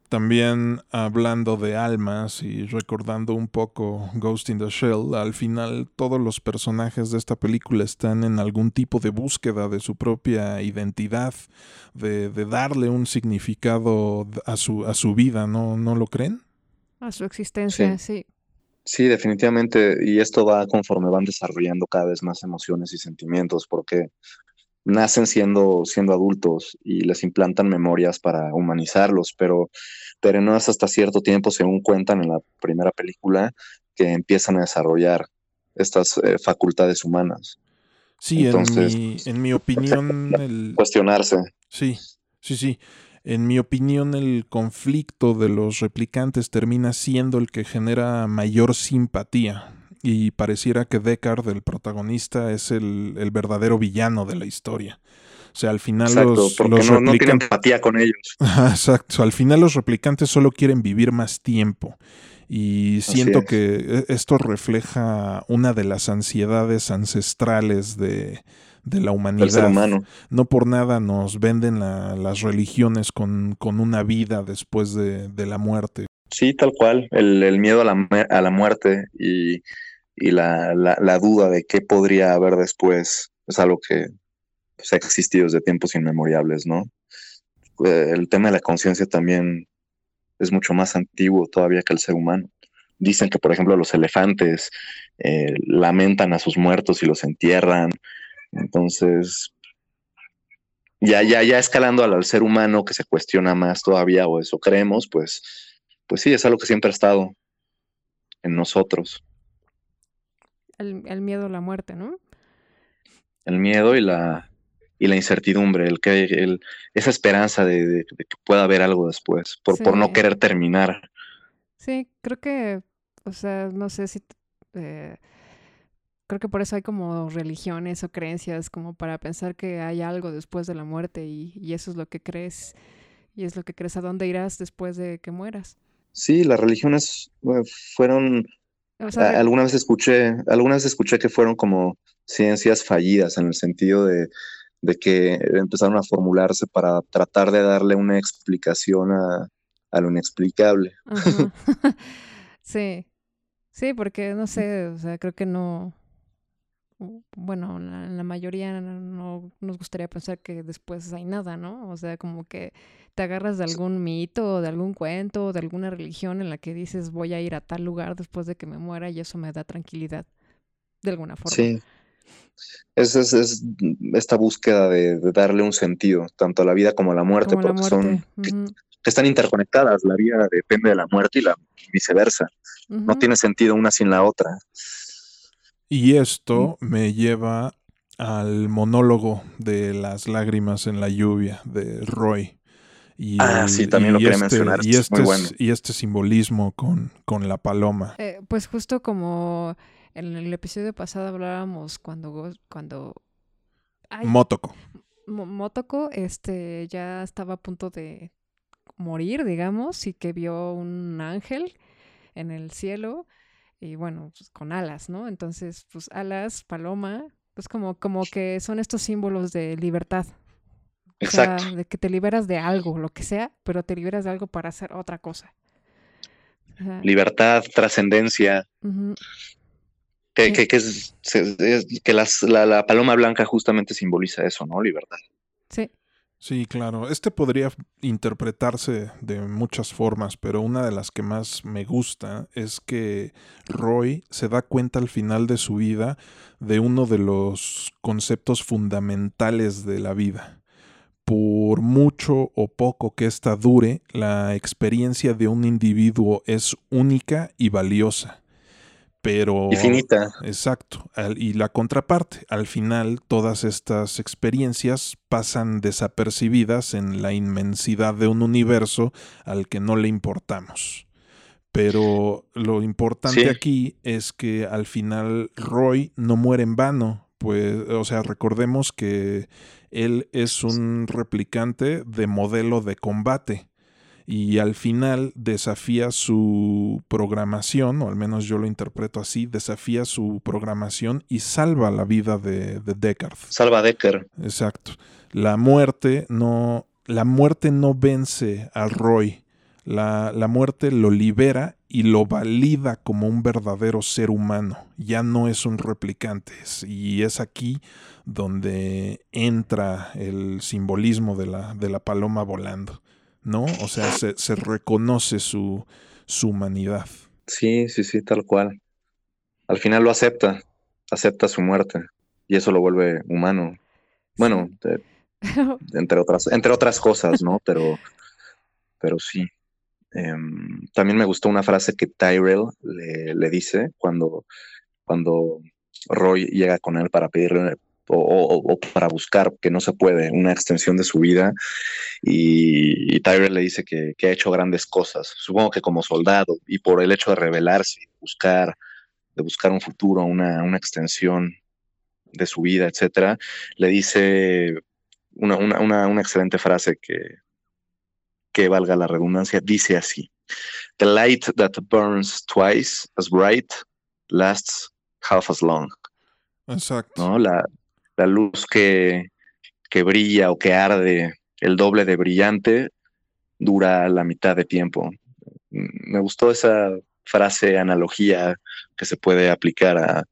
También hablando de almas y recordando un poco Ghost in the Shell, al final todos los personajes de esta película están en algún tipo de búsqueda de su propia identidad, de, darle un significado a su, a su vida, ¿no, ¿no lo creen? A su existencia, sí. Sí, definitivamente, y esto va conforme van desarrollando cada vez más emociones y sentimientos, porque nacen siendo, siendo adultos y les implantan memorias para humanizarlos, pero, pero no es hasta cierto tiempo, según cuentan en la primera película, que empiezan a desarrollar estas eh, facultades humanas. Sí, Entonces, en, mi, en mi opinión... El... Cuestionarse. Sí, sí, sí. En mi opinión, el conflicto de los replicantes termina siendo el que genera mayor simpatía y pareciera que Deckard, el protagonista, es el, verdadero villano de la historia. O sea, al final los, replicantes... empatía con ellos. Exacto. Al final los replicantes solo quieren vivir más tiempo. Y siento que e, esto refleja una de las ansiedades ancestrales de, la humanidad. No por nada nos venden las religiones con, con, una vida después de, la muerte. Sí, tal cual. El, el miedo a la, a la muerte y y la, la, duda de qué podría haber después es algo que pues, ha existido desde tiempos inmemoriales, ¿no? Eh, el tema de la conciencia también es mucho más antiguo todavía que el ser humano. Dicen que, por ejemplo, los elefantes eh, lamentan a sus muertos y los entierran. Entonces, ya, ya, ya escalando al, al, ser humano que se cuestiona más todavía, o eso creemos, pues, pues sí, es algo que siempre ha estado en nosotros el, miedo a la muerte, ¿no? El miedo y la, y la incertidumbre, el que el, esa esperanza de, que pueda haber algo después, por, por no querer terminar. Sí, creo que, o sea, no sé si eh, creo que por eso hay como religiones o creencias como para pensar que hay algo después de la muerte y, y, eso es lo que crees y es lo que crees a dónde irás después de que mueras. Sí, las religiones fueron alguna vez escuché, alguna vez escuché que fueron como ciencias fallidas en el sentido de, que empezaron a formularse para tratar de darle una explicación a, lo inexplicable. sí, sí, porque no sé, o sea, creo que no, bueno, la, la mayoría no nos gustaría pensar que después hay nada, ¿no? O sea, como que te agarras de algún mito, de algún cuento, de alguna religión en la que dices voy a ir a tal lugar después de que me muera y eso me da tranquilidad, de alguna forma. Sí. Es, es, esta búsqueda de, darle un sentido, tanto a la vida como a la muerte, porque son que, están interconectadas. La vida depende de la muerte y la viceversa. No tiene sentido una sin la otra. Y esto me lleva al monólogo de las lágrimas en la lluvia de Roy. Y ah, sí, también lo quería este, mencionar. Y este, y este simbolismo con, con la paloma. Eh, pues justo como en el episodio pasado hablábamos cuando... cuando Motoko. Motoko este, ya estaba a punto de morir, digamos, y que vio un ángel en el cielo y bueno, pues con alas, ¿no? Entonces, pues alas, paloma, pues como, como que son estos símbolos de libertad, Exacto. de que te liberas de algo, lo que sea, pero te liberas de algo para hacer otra cosa. Libertad, trascendencia. Que, que, que, las, la, paloma blanca justamente simboliza eso, ¿no? Libertad. Sí, Sí, claro. Este podría interpretarse de muchas formas, pero una de las que más me gusta es que Roy se da cuenta al final de su vida de uno de los conceptos fundamentales de la vida. Por mucho o poco que ésta dure, la experiencia de un individuo es única y valiosa pero... Infinita. Exacto. y la contraparte, al final todas estas experiencias pasan desapercibidas en la inmensidad de un universo al que no le importamos. Pero lo importante aquí es que al final Roy no muere en vano, pues, o sea, recordemos que él es un replicante de modelo de combate y al final desafía su programación, o al menos yo lo interpreto así, desafía su programación y salva la vida de, de Deckard. Salva a Deckard. Exacto. La muerte no, la muerte no vence a Roy. La, la, muerte lo libera y lo valida como un verdadero ser humano. Ya no es un replicante. Y es aquí donde entra el simbolismo de la, de la paloma volando. ¿No? O sea, se, se reconoce su, su humanidad. Sí, sí, sí, tal cual. Al final lo acepta, acepta su muerte y eso lo vuelve humano. Bueno, entre otras, entre otras cosas, ¿no? Pero, pero sí. Em, también me gustó una frase que Tyrell le, le, dice cuando, cuando Roy llega con él para pedirle o, para buscar que no se puede una extensión de su vida y, y Tyler le dice que, ha hecho grandes cosas, supongo que como soldado y por el hecho de rebelarse, buscar, de buscar un futuro, una, una extensión de su vida, etcétera, le dice una, una, una excelente frase que, que valga la redundancia, dice así, The light that burns twice as bright lasts half as long. Exacto. ¿no? La, la luz que, que brilla o que arde el doble de brillante dura la mitad de tiempo. Mm, me gustó esa frase, analogía que se puede aplicar a,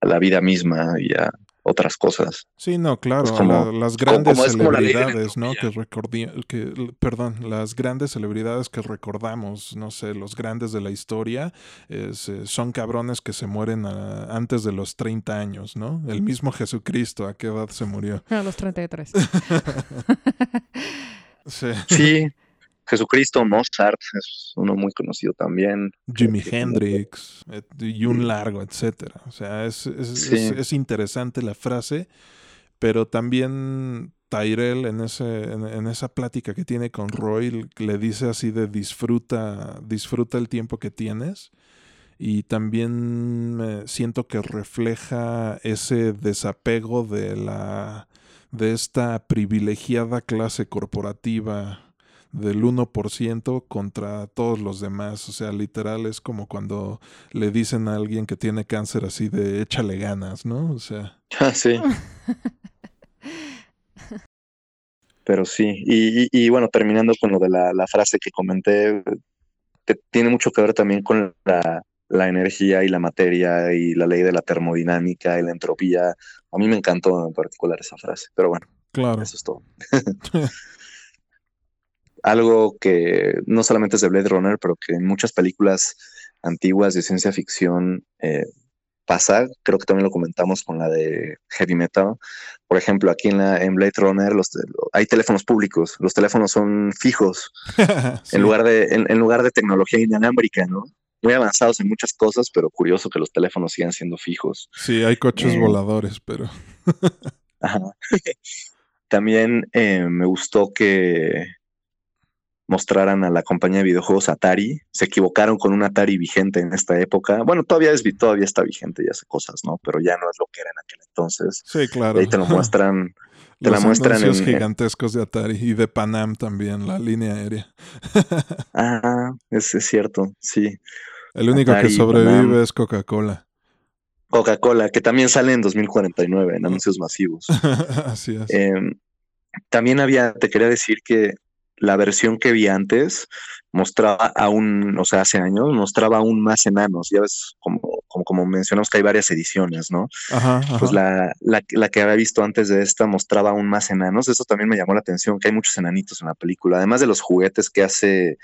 a la vida misma y a, otras cosas. Sí, no, claro, las grandes celebridades, ¿no? Que, que perdón, las grandes celebridades que recordamos, no sé, los grandes de la historia, eh, son cabrones que se mueren antes de los 30 años, ¿no? El mismo Jesucristo, ¿a qué edad se murió? A los 33. sí. Sí, Jesucristo, Mozart, es uno muy conocido también. Jimi Hendrix, y un largo, etcétera. O sea, es, es, interesante la frase, pero también Tyrell en, ese, en, esa plática que tiene con Roy le dice así de disfruta, disfruta el tiempo que tienes. Y también siento que refleja ese desapego de la de esta privilegiada clase corporativa del 1% contra todos los demás. O sea, literal es como cuando le dicen a alguien que tiene cáncer así de échale ganas, ¿no? O sea. Ah, sí. Pero sí, y, y, bueno, terminando con lo de la, la, frase que comenté, que tiene mucho que ver también con la, la energía y la materia y la ley de la termodinámica y la entropía. A mí me encantó en particular esa frase, pero bueno, claro. eso es todo. algo que no solamente es de Blade Runner, pero que en muchas películas antiguas de ciencia ficción eh, pasa, creo que también lo comentamos con la de Heavy Metal. Por ejemplo, aquí en, la, en Blade Runner los, hay teléfonos públicos, los teléfonos son fijos, en, lugar de, en, lugar de tecnología inalámbrica, ¿no? Muy avanzados en muchas cosas, pero curioso que los teléfonos sigan siendo fijos. Sí, hay coches eh, voladores, pero... También eh, me gustó que mostraran a la compañía de videojuegos Atari. Se equivocaron con un Atari vigente en esta época. Bueno, todavía es todavía está vigente y hace cosas, ¿no? Pero ya no es lo que era en aquel entonces. Sí, claro. ahí te lo muestran. Te la muestran en, gigantescos de Atari y de Panam también, la línea aérea. ah, es, cierto, sí. El único que sobrevive es Coca-Cola. Coca-Cola, que también sale en 2049 en anuncios masivos. Así es. Em, también había, te quería decir que la versión que vi antes mostraba aún, o sea, hace años, mostraba aún más enanos. Ya ves, como, como, como mencionamos que hay varias ediciones, ¿no? Ajá, ajá. Pues la, la, la que había visto antes de esta mostraba aún más enanos. Eso también me llamó la atención, que hay muchos enanitos en la película. Además de los juguetes que hace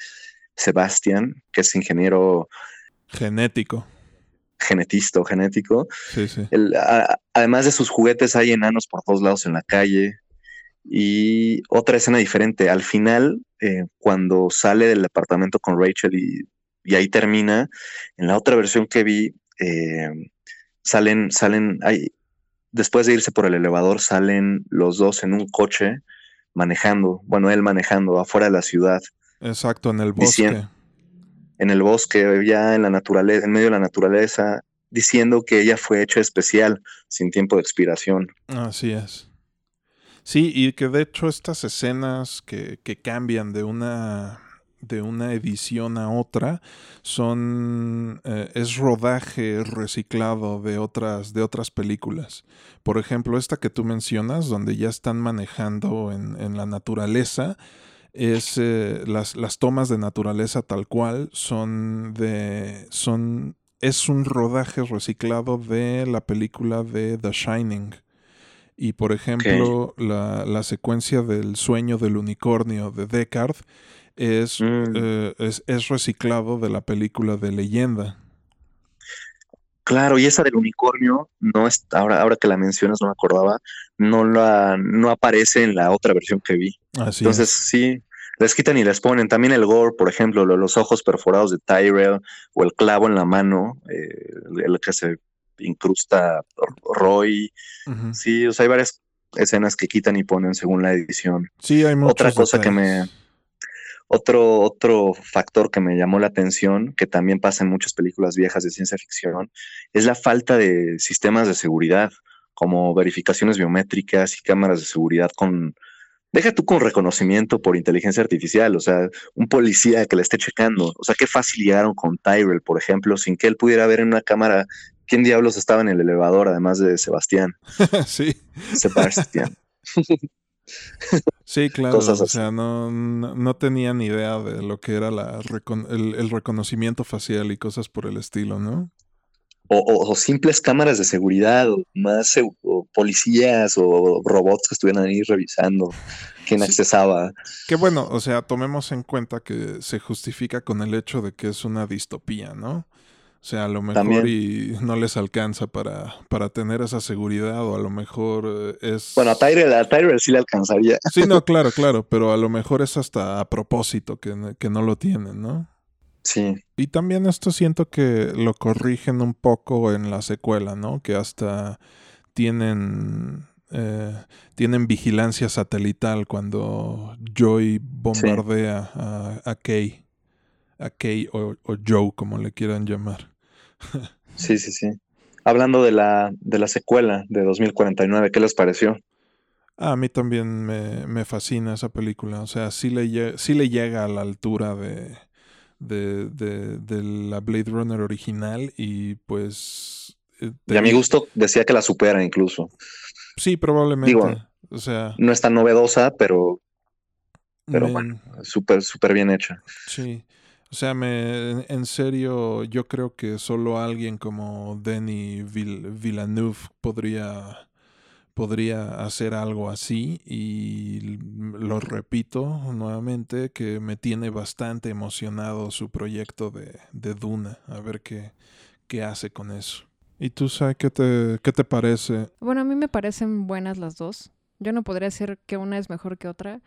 Sebastián, que es ingeniero Genético. genetista o genético. Sí, sí. El- a- además de sus juguetes, hay enanos por todos lados en la calle. Y otra escena diferente. Al final, eh, cuando sale del departamento con Rachel y, y ahí termina, en la otra versión que vi, eh, salen, salen, hay, después de irse por el elevador, salen los dos en un coche manejando, bueno, él manejando afuera de la ciudad, Exacto, en el bosque. En el bosque, ya en la naturaleza, en medio de la naturaleza, diciendo que ella fue hecha especial, sin tiempo de expiración. Así es. Sí, y que de hecho estas escenas que, que cambian de una de una edición a otra son eh, es rodaje reciclado de otras de otras películas. Por ejemplo, esta que tú mencionas, donde ya están manejando en, en la naturaleza, es eh, las, las tomas de naturaleza tal cual son de son es un rodaje reciclado de la película de The Shining. Y por ejemplo, la, la secuencia del sueño del unicornio de Deckard es, Mm. eh, es, es reciclado de la película de leyenda. Claro, y esa del unicornio, no es, ahora, ahora que la mencionas, no me acordaba, no la, no aparece en la otra versión que vi. Así Entonces, es. sí, les quitan y les ponen. También el gore, por ejemplo, lo- los ojos perforados de Tyrell o el clavo en la mano, eh, el que se incrusta Roy. Sí, o sea, hay varias escenas que quitan y ponen según la edición. Sí, hay muchos Otra cosa que me, otro, otro factor que me llamó la atención, que también pasa en muchas películas viejas de ciencia ficción, es la falta de sistemas de seguridad, como verificaciones biométricas y cámaras de seguridad con, deja tú con reconocimiento por inteligencia artificial, o sea, un policía que le esté checando. O sea, qué fácil llegaron con Tyrell, por ejemplo, sin que él pudiera ver en una cámara quién diablos estaba en el elevador, además de Sebastián. sí, Sebastián. sí, claro. Cosas O sea, no, no, no tenía ni idea de lo que era la recon- el, el reconocimiento facial y cosas por el estilo, ¿no? o, o- o simples cámaras de seguridad, o más o policías o robots que estuvieran ahí revisando quién Sí. accesaba. Que bueno, o sea, tomemos en cuenta que se justifica con el hecho de que es una distopía, ¿no? O sea, a lo mejor También. y no les alcanza para, para tener esa seguridad o a lo mejor eh, es... Bueno, a Tyrell, a Tyrell sí le alcanzaría. Sí, no, claro, claro, pero a lo mejor es hasta a propósito que, que no lo tienen, ¿no? Sí, Y también esto siento que lo corrigen un poco en la secuela, ¿no? Que hasta tienen eh, tienen vigilancia satelital cuando Joy bombardea a, a Kay, a Kay o, o Joe, como le quieran llamar. Sí, sí, sí. Hablando de la, de la secuela de 2049, ¿qué les pareció? A mí también me, me fascina esa película. O sea, sí le, sí le llega a la altura de, de, de, de la Blade Runner original y pues... eh, Y a mi gusto decía que la supera incluso. Sí, probablemente. Digo, o sea, No es tan novedosa, pero pero me- bueno. súper, súper bien hecha. Sí. O sea, me, en- serio, yo creo que solo alguien como Denis Vill- Villeneuve podría, podría hacer algo así. Y lo repito nuevamente, que me tiene bastante emocionado su proyecto de, de Duna. A ver qué, qué hace con eso. ¿Y tú, sabes qué te, qué te parece? Bueno, a mí me parecen buenas las dos. Yo no podría decir que una es mejor que otra,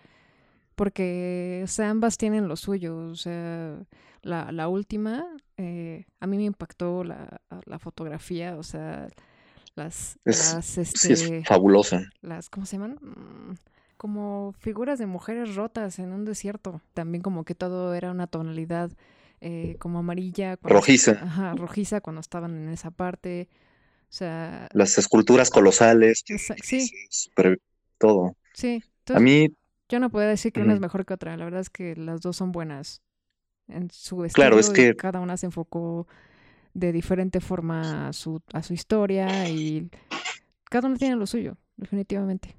porque o sea, ambas tienen lo suyo. O sea, la, la última, eh, a mí me impactó la, la fotografía, o sea, las, Es- las, Sí, este, es fabulosa. las, ¿cómo se llaman? Mm, Como figuras de mujeres rotas en un desierto. También como que todo era una tonalidad eh, como amarilla. Rojiza. Ajá, rojiza cuando estaban en esa parte. O sea, Las esculturas colosales. Esa- sí. súper- todo. sí. A mí, yo no podría decir que una es mejor que otra. La verdad es que las dos son buenas en su estilo Claro, es y que- cada una se enfocó de diferente forma a su, a su historia y cada una tiene lo suyo, definitivamente.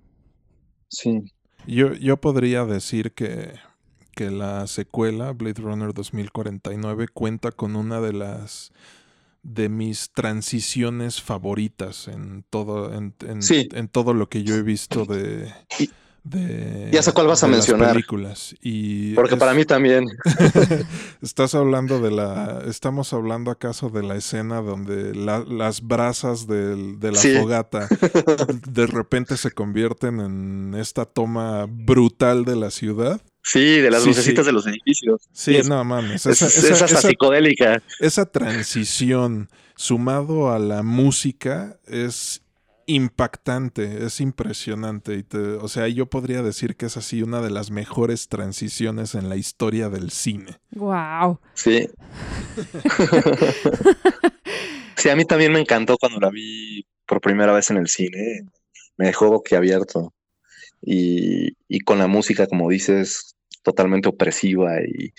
sí. Yo, yo podría decir que, que la secuela, Blade Runner 2049, cuenta con una de las de mis transiciones favoritas en todo, en, en, todo lo que yo he visto de, de ya sé cuál vas a mencionar películas y porque para mí también estás hablando de la estamos hablando acaso de la escena donde las brasas de la fogata de repente se convierten en esta toma brutal de la ciudad Sí, de las lucecitas de los edificios. Sí, no mames. Esa, esa, psicodélica. Esa transición sumado a la música es impactante, es impresionante. Y o sea, yo podría decir que es así una de las mejores transiciones en la historia del cine. Wow. Sí. sí, a mí también me encantó cuando la vi por primera vez en el cine. Me dejó boquiabierto. Y, y con la música, como dices, totalmente opresiva y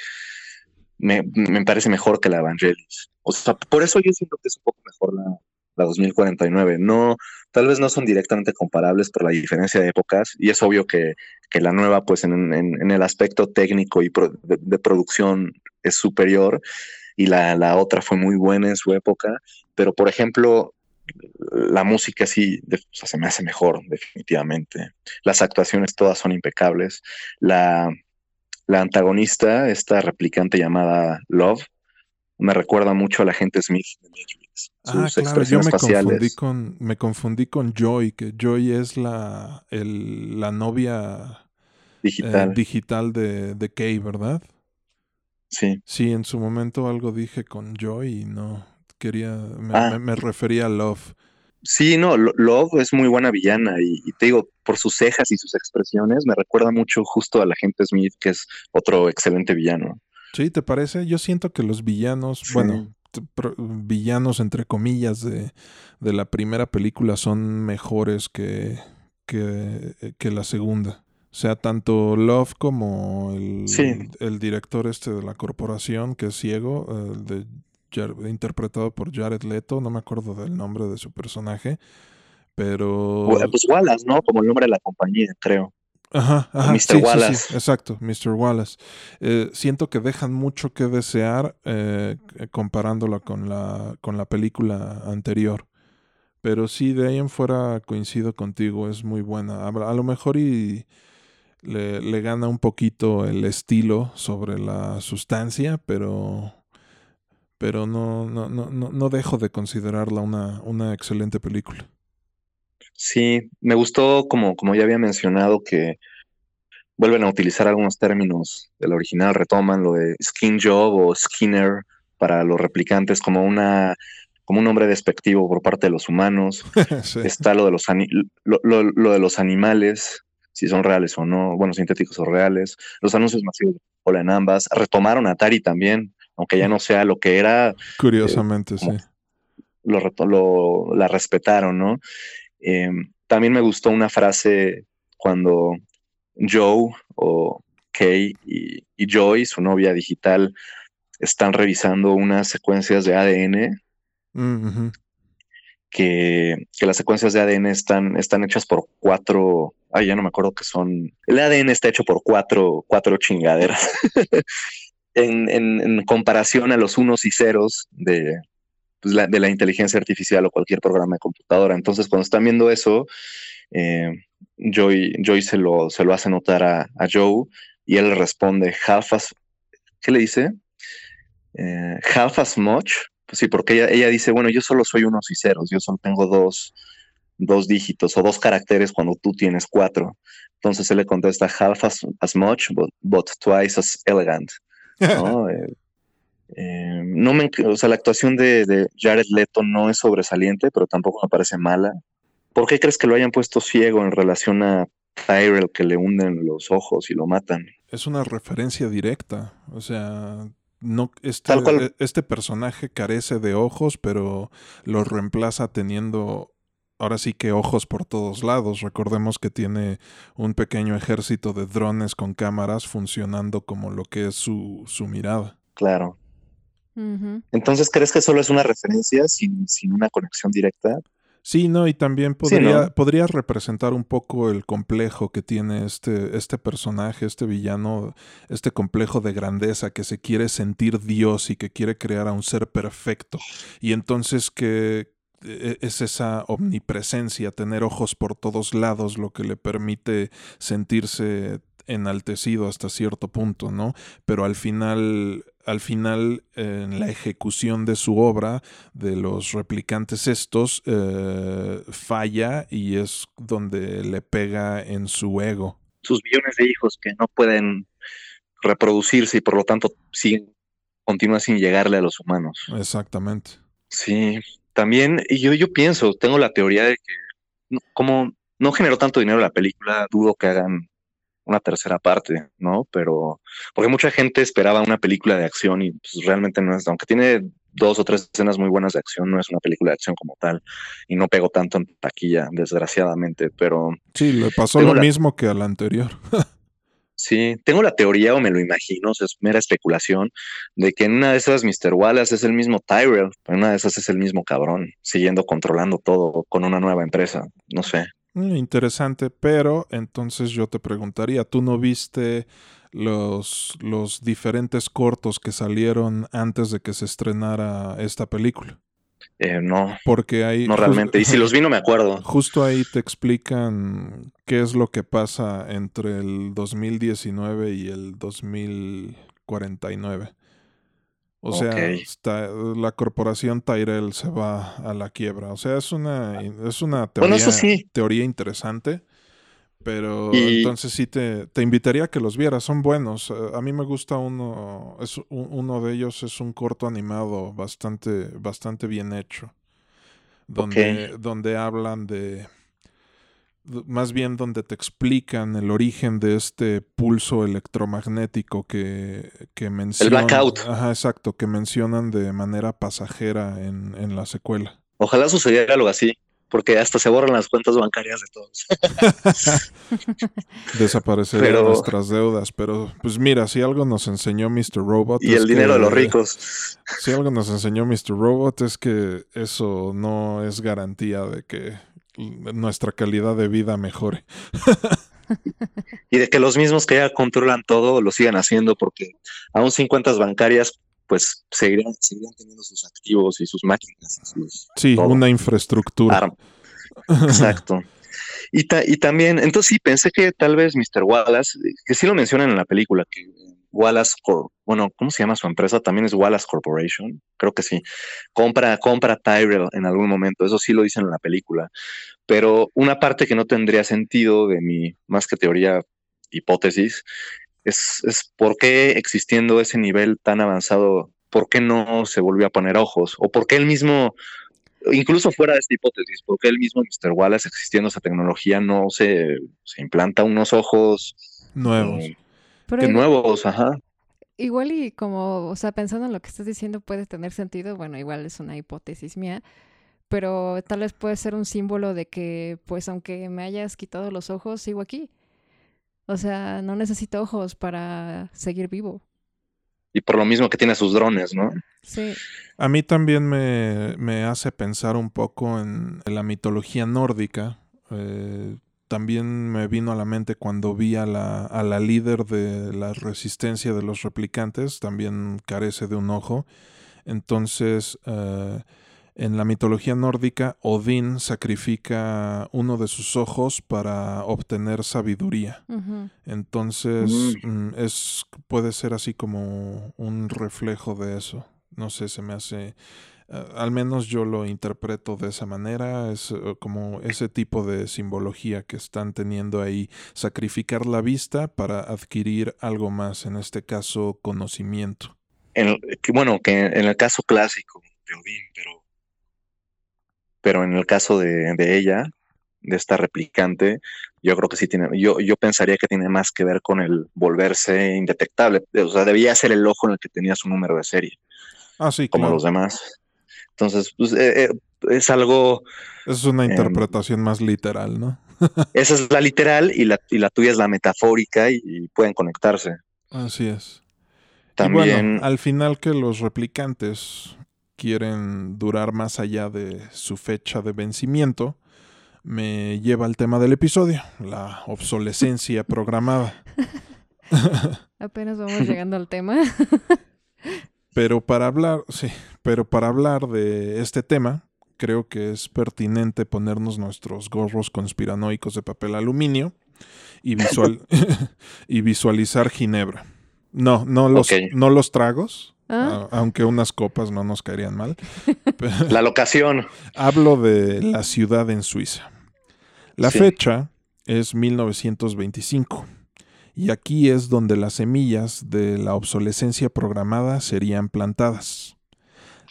me, parece mejor que la Evangelis. O sea, por eso yo siento que es un poco mejor la, la 2049. No, tal vez no son directamente comparables por la diferencia de épocas y es obvio que, la nueva, pues en, el aspecto técnico y de, producción es superior y la, la, otra fue muy buena en su época, pero por ejemplo, la música sí se me hace mejor, definitivamente. Las actuaciones todas son impecables. La, la antagonista, esta replicante llamada Love, me recuerda mucho a la gente Smith de Matrix. ah, claro, yo me confundí con me confundí con Joy, que Joy es la la novia digital, eh, digital de, de Kay, ¿verdad? Sí. Sí, en su momento algo dije con Joy y no quería me, ah. me refería a Love. Sí, no, Love es muy buena villana y, te digo, por sus cejas y sus expresiones, me recuerda mucho justo a la gente Smith, que es otro excelente villano. Sí, ¿te parece? Yo siento que los villanos, bueno, villanos entre comillas de, de, la primera película son mejores que, que, que, la segunda. O sea, tanto Love como el, el, director este de la corporación, que es ciego, el de interpretado por Jared Leto, no me acuerdo del nombre de su personaje, pero... pues Wallace, ¿no? Como el nombre de la compañía, creo. Ajá, ajá. Mr. Wallace. exacto, Mr. Wallace. Eh, siento que dejan mucho que desear eh, comparándola con la, con la película anterior. Pero sí, de ahí en fuera coincido contigo, es muy buena. A, lo mejor y le, le, gana un poquito el estilo sobre la sustancia, pero pero no, no, no, no dejo de considerarla una, una excelente película. Sí, me gustó, como, como ya había mencionado, que vuelven a utilizar algunos términos del original, retoman lo de skin job o skinner para los replicantes como una como un nombre despectivo por parte de los humanos. Está lo de los lo, lo, de los animales, si son reales o no, bueno, sintéticos o reales. Los anuncios masivos de en ambas. Retomaron Atari también, aunque ya no sea lo que era. Curiosamente, eh, sí. Lo, la respetaron, ¿no? Em, también me gustó una frase cuando Joe o Kay y, Joy, su novia digital, están revisando unas secuencias de ADN. Mm, que, las secuencias de ADN están, están hechas por cuatro. Ay, ya no me acuerdo que son. El ADN está hecho por cuatro, cuatro chingaderas. en, comparación a los unos y ceros de, pues, la, de la inteligencia artificial o cualquier programa de computadora. Entonces, cuando están viendo eso, eh, Joy, Joy se, lo, se lo hace notar a, Joe y él responde, half as, ¿qué le dice? Eh, half as much. Pues sí, porque ella, ella dice, bueno, yo solo soy unos y ceros, yo solo tengo dos, dos dígitos o dos caracteres cuando tú tienes cuatro. Entonces él le contesta half as, much, but twice as elegant. ¿no? Eh, no me, o sea, la actuación de, Jared Leto no es sobresaliente, pero tampoco me parece mala. ¿Por qué crees que lo hayan puesto ciego en relación a Tyrell que le hunden los ojos y lo matan? Es una referencia directa, o sea, no este, este personaje carece de ojos, pero lo reemplaza teniendo ahora sí que ojos por todos lados. Recordemos que tiene un pequeño ejército de drones con cámaras funcionando como lo que es su, su mirada. Claro. Entonces, ¿crees que solo es una referencia sin, sin una conexión directa? Sí, no, y también podría, podría representar un poco el complejo que tiene este, este personaje, este villano, este complejo de grandeza que se quiere sentir Dios y que quiere crear a un ser perfecto. Y entonces que e, es esa omnipresencia, tener ojos por todos lados, lo que le permite sentirse enaltecido hasta cierto punto, ¿no? Pero al final al final en la ejecución de su obra de los replicantes estos eh, falla y es donde le pega en su ego. Sus millones de hijos que no pueden reproducirse y por lo tanto siguen, continúa sin llegarle a los humanos. Exactamente. Sí, también y yo, yo pienso, tengo la teoría de que como no generó tanto dinero la película, dudo que hagan una tercera parte, ¿no? Pero porque mucha gente esperaba una película de acción y pues, realmente no es, aunque tiene dos o tres escenas muy buenas de acción, no es una película de acción como tal y no pegó tanto en taquilla, desgraciadamente, pero... Sí, le pasó lo mismo que a la anterior. sí, tengo la teoría o me lo imagino, es mera especulación, de que en una de esas Mr. Wallace es el mismo Tyrell, en una de esas es el mismo cabrón, siguiendo controlando todo con una nueva empresa, no sé. Mm, interesante, pero entonces yo te preguntaría, ¿tú no viste los, los diferentes cortos que salieron antes de que se estrenara esta película? Eh, no. Porque hay. No realmente. Y si los vi, no me acuerdo. Justo ahí te explican qué es lo que pasa entre el 2019 y el 2049. O sea, la corporación Tyrell se va a la quiebra. O sea, es una, es una teoría, interesante. Pero entonces sí te, invitaría a que los vieras. Son buenos. Eh, a mí me gusta uno. Es, uno de ellos es un corto animado bastante, bastante bien hecho. Donde, donde hablan de más bien donde te explican el origen de este pulso electromagnético que, que mencionan. El blackout. Ajá, exacto, que mencionan de manera pasajera en, en la secuela. Ojalá sucediera algo así, porque hasta se borran las cuentas bancarias de todos. Desaparecerían nuestras deudas, pero pues mira, si algo nos enseñó Mr. Robot. Y el dinero de los ricos. Si algo nos enseñó Mr. Robot es que eso no es garantía de que nuestra calidad de vida mejore. y de que los mismos que ya controlan todo lo sigan haciendo porque aún sin cuentas bancarias pues seguirían, teniendo sus activos y sus máquinas. sí, una infraestructura. Exacto. Y, y también, entonces sí, pensé que tal vez Mr. Wallace, que sí lo mencionan en la película, que Wallace, bueno, ¿cómo se llama su empresa? También es Wallace Corporation, creo que sí. Compra, compra Tyrell en algún momento, eso sí lo dicen en la película. Pero una parte que no tendría sentido de mi, más que teoría, hipótesis, es, es por qué existiendo ese nivel tan avanzado, por qué no se volvió a poner ojos, o por qué él mismo, incluso fuera de esta hipótesis, por qué él mismo, Mr. Wallace, existiendo esa tecnología, no se, se implanta unos ojos nuevos. Eh, de nuevos, ajá. Igual y como, o sea, pensando en lo que estás diciendo puede tener sentido, bueno, igual es una hipótesis mía, pero tal vez puede ser un símbolo de que, pues aunque me hayas quitado los ojos, sigo aquí. O sea, no necesito ojos para seguir vivo. Y por lo mismo que tiene sus drones, ¿no? Sí. A mí también me, me hace pensar un poco en la mitología nórdica. Eh, también me vino a la mente cuando vi a la, a la líder de la resistencia de los replicantes, también carece de un ojo. Entonces, eh, en la mitología nórdica, Odín sacrifica uno de sus ojos para obtener sabiduría. Entonces, mm, es, puede ser así como un reflejo de eso. No sé, se me hace al menos yo lo interpreto de esa manera, es eh, como ese tipo de simbología que están teniendo ahí, sacrificar la vista para adquirir algo más, en este caso conocimiento. En, bueno, que en el caso clásico de Odín, pero, pero en el caso de, ella, de esta replicante, yo creo que sí tiene, yo, yo pensaría que tiene más que ver con el volverse indetectable, o sea, debía ser el ojo en el que tenía su número de serie. Ah, sí, como los demás. Entonces, pues, eh, eh, es algo... Es una em, interpretación más literal, ¿no? esa es la literal y la, y la tuya es la metafórica y, pueden conectarse. Así es. También... al final que los replicantes quieren durar más allá de su fecha de vencimiento, me lleva al tema del episodio, la obsolescencia programada. Apenas vamos llegando al tema. Pero para hablar, sí, pero para hablar de este tema, creo que es pertinente ponernos nuestros gorros conspiranoicos de papel aluminio y, visual y visualizar Ginebra. No, no los, no los tragos, ah. aunque unas copas no nos caerían mal. La locación. Hablo de la ciudad en Suiza. La fecha es 1925. Y aquí es donde las semillas de la obsolescencia programada serían plantadas.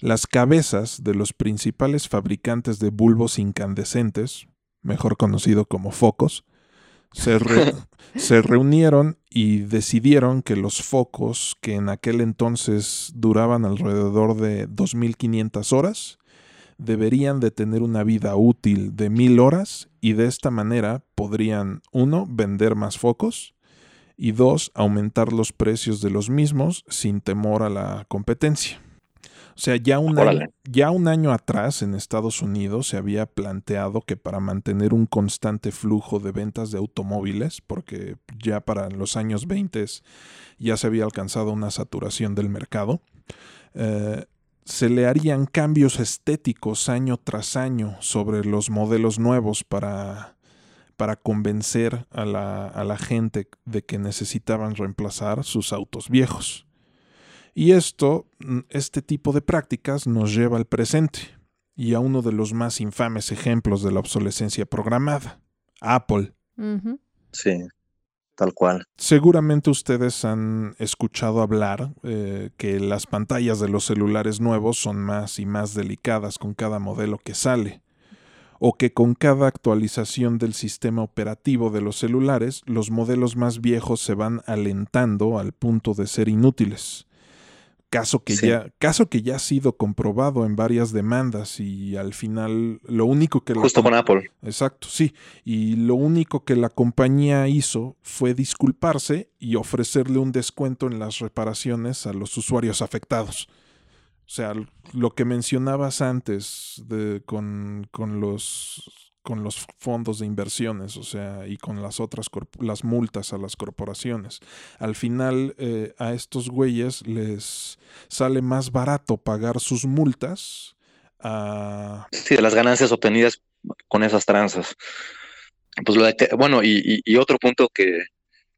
Las cabezas de los principales fabricantes de bulbos incandescentes, mejor conocido como focos, se, se, reunieron y decidieron que los focos, que en aquel entonces duraban alrededor de 2.500 horas, deberían de tener una vida útil de 1.000 horas y de esta manera podrían, uno, vender más focos y dos, aumentar los precios de los mismos sin temor a la competencia. O sea, ya un, año, ya un año atrás en Estados Unidos se había planteado que para mantener un constante flujo de ventas de automóviles, porque ya para los años 20 ya se había alcanzado una saturación del mercado, eh, se le harían cambios estéticos año tras año sobre los modelos nuevos para, para convencer a la, a la gente de que necesitaban reemplazar sus autos viejos. Y esto, mm, este tipo de prácticas nos lleva al presente y a uno de los más infames ejemplos de la obsolescencia programada, Apple. Sí, tal cual. Seguramente ustedes han escuchado hablar eh, que las pantallas de los celulares nuevos son más y más delicadas con cada modelo que sale o que con cada actualización del sistema operativo de los celulares, los modelos más viejos se van alentando al punto de ser inútiles caso que, ya, caso que ya ha sido comprobado en varias demandas y al final lo único que... Justo con Apple. Exacto, sí. Y lo único que la compañía hizo fue disculparse y ofrecerle un descuento en las reparaciones a los usuarios afectados. O sea, lo que mencionabas antes de, con, con los con los fondos de inversiones, o sea, y con las otras las multas a las corporaciones. Al final eh, a estos güeyes les sale más barato pagar sus multas a... Sí, de las ganancias obtenidas con esas tranzas. Pues lo bueno, y, y, otro punto que,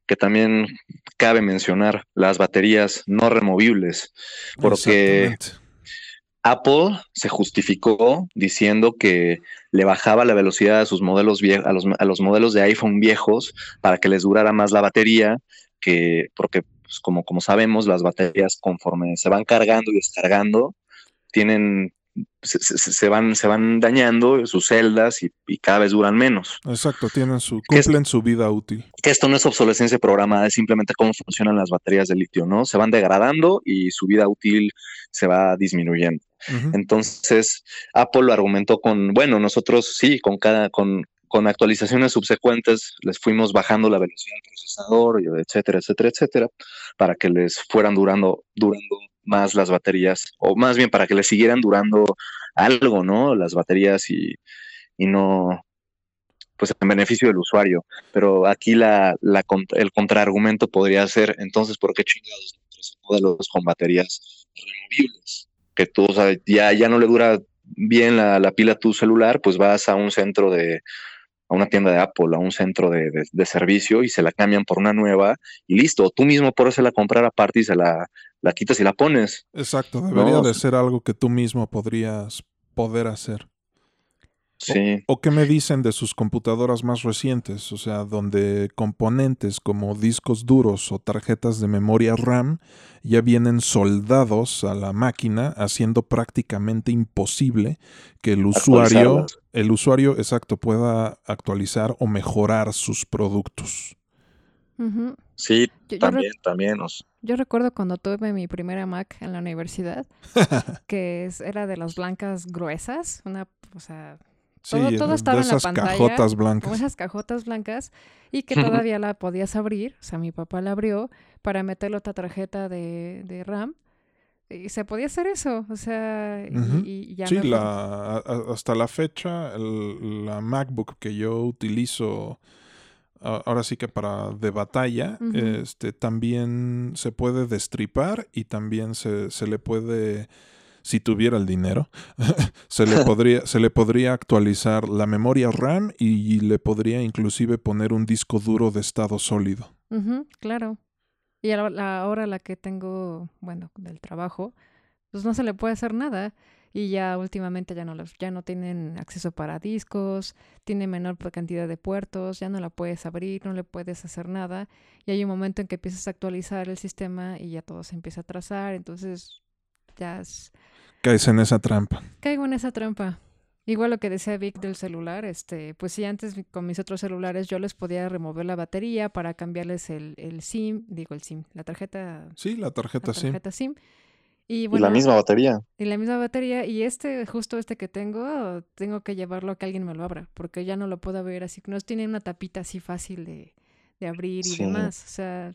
que también cabe mencionar, las baterías no removibles, porque Apple se justificó diciendo que le bajaba la velocidad a sus modelos a los, a los modelos de iPhone viejos para que les durara más la batería, que porque pues, como, como sabemos, las baterías conforme se van cargando y descargando, tienen se, van, se van dañando sus celdas y, cada vez duran menos. Exacto, tienen su, cumplen su vida útil. Que esto no es obsolescencia programada, es simplemente cómo funcionan las baterías de litio, ¿no? Se van degradando y su vida útil se va disminuyendo. Entonces, Apple lo argumentó con, bueno, nosotros sí, con cada, con, con actualizaciones subsecuentes les fuimos bajando la velocidad del procesador, etcétera, etcétera, etcétera, para que les fueran durando, durando más las baterías, o más bien para que le siguieran durando algo, ¿no? Las baterías y, y no, pues en beneficio del usuario. Pero aquí la, la, el contraargumento podría ser, entonces, ¿por qué chingados modelos con baterías removibles? Que tú, o sea, ya, ya no le dura bien la, la, pila a tu celular, pues vas a un centro de, a una tienda de Apple, a un centro de, de, servicio y se la cambian por una nueva y listo. Tú mismo puedes la comprar aparte y se la, la quitas y la pones. Exacto, debería de ser algo que tú mismo podrías poder hacer. Sí. O, qué me dicen de sus computadoras más recientes? O sea, donde componentes como discos duros o tarjetas de memoria RAM ya vienen soldados a la máquina, haciendo prácticamente imposible que el usuario, el usuario exacto, pueda actualizar o mejorar sus productos. Sí, también, también. Yo recuerdo cuando tuve mi primera Mac en la universidad, que era de las blancas gruesas, una, o sea, todo, estaba en la pantalla. cajotas blancas. esas cajotas blancas y que todavía la podías abrir. O sea, mi papá la abrió para meterle otra tarjeta de, de RAM. y se podía hacer eso, o sea, y, ya Sí, la, hasta la fecha, la MacBook que yo utilizo ahora sí que para de batalla, este también se puede destripar y también se, se le puede si tuviera el dinero, se, le podría, se le podría actualizar la memoria RAM y, le podría inclusive poner un disco duro de estado sólido. claro. Y ahora la que tengo, bueno, del trabajo, pues no se le puede hacer nada. Y ya últimamente ya no, los, ya no tienen acceso para discos, tiene menor cantidad de puertos, ya no la puedes abrir, no le puedes hacer nada. Y hay un momento en que empiezas a actualizar el sistema y ya todo se empieza a trazar. Entonces ya es, Caes en esa trampa. Caigo en esa trampa. Igual lo que decía Vic del celular, este, pues sí, antes con mis otros celulares yo les podía remover la batería para cambiarles el, el SIM, digo el SIM, la tarjeta. Sí, la tarjeta, la tarjeta SIM. Y, bueno, y, la misma batería. Y la misma batería. Y este, justo este que tengo, tengo que llevarlo a que alguien me lo abra, porque ya no lo puedo abrir así. No tiene una tapita así fácil de, de abrir y demás. O sea,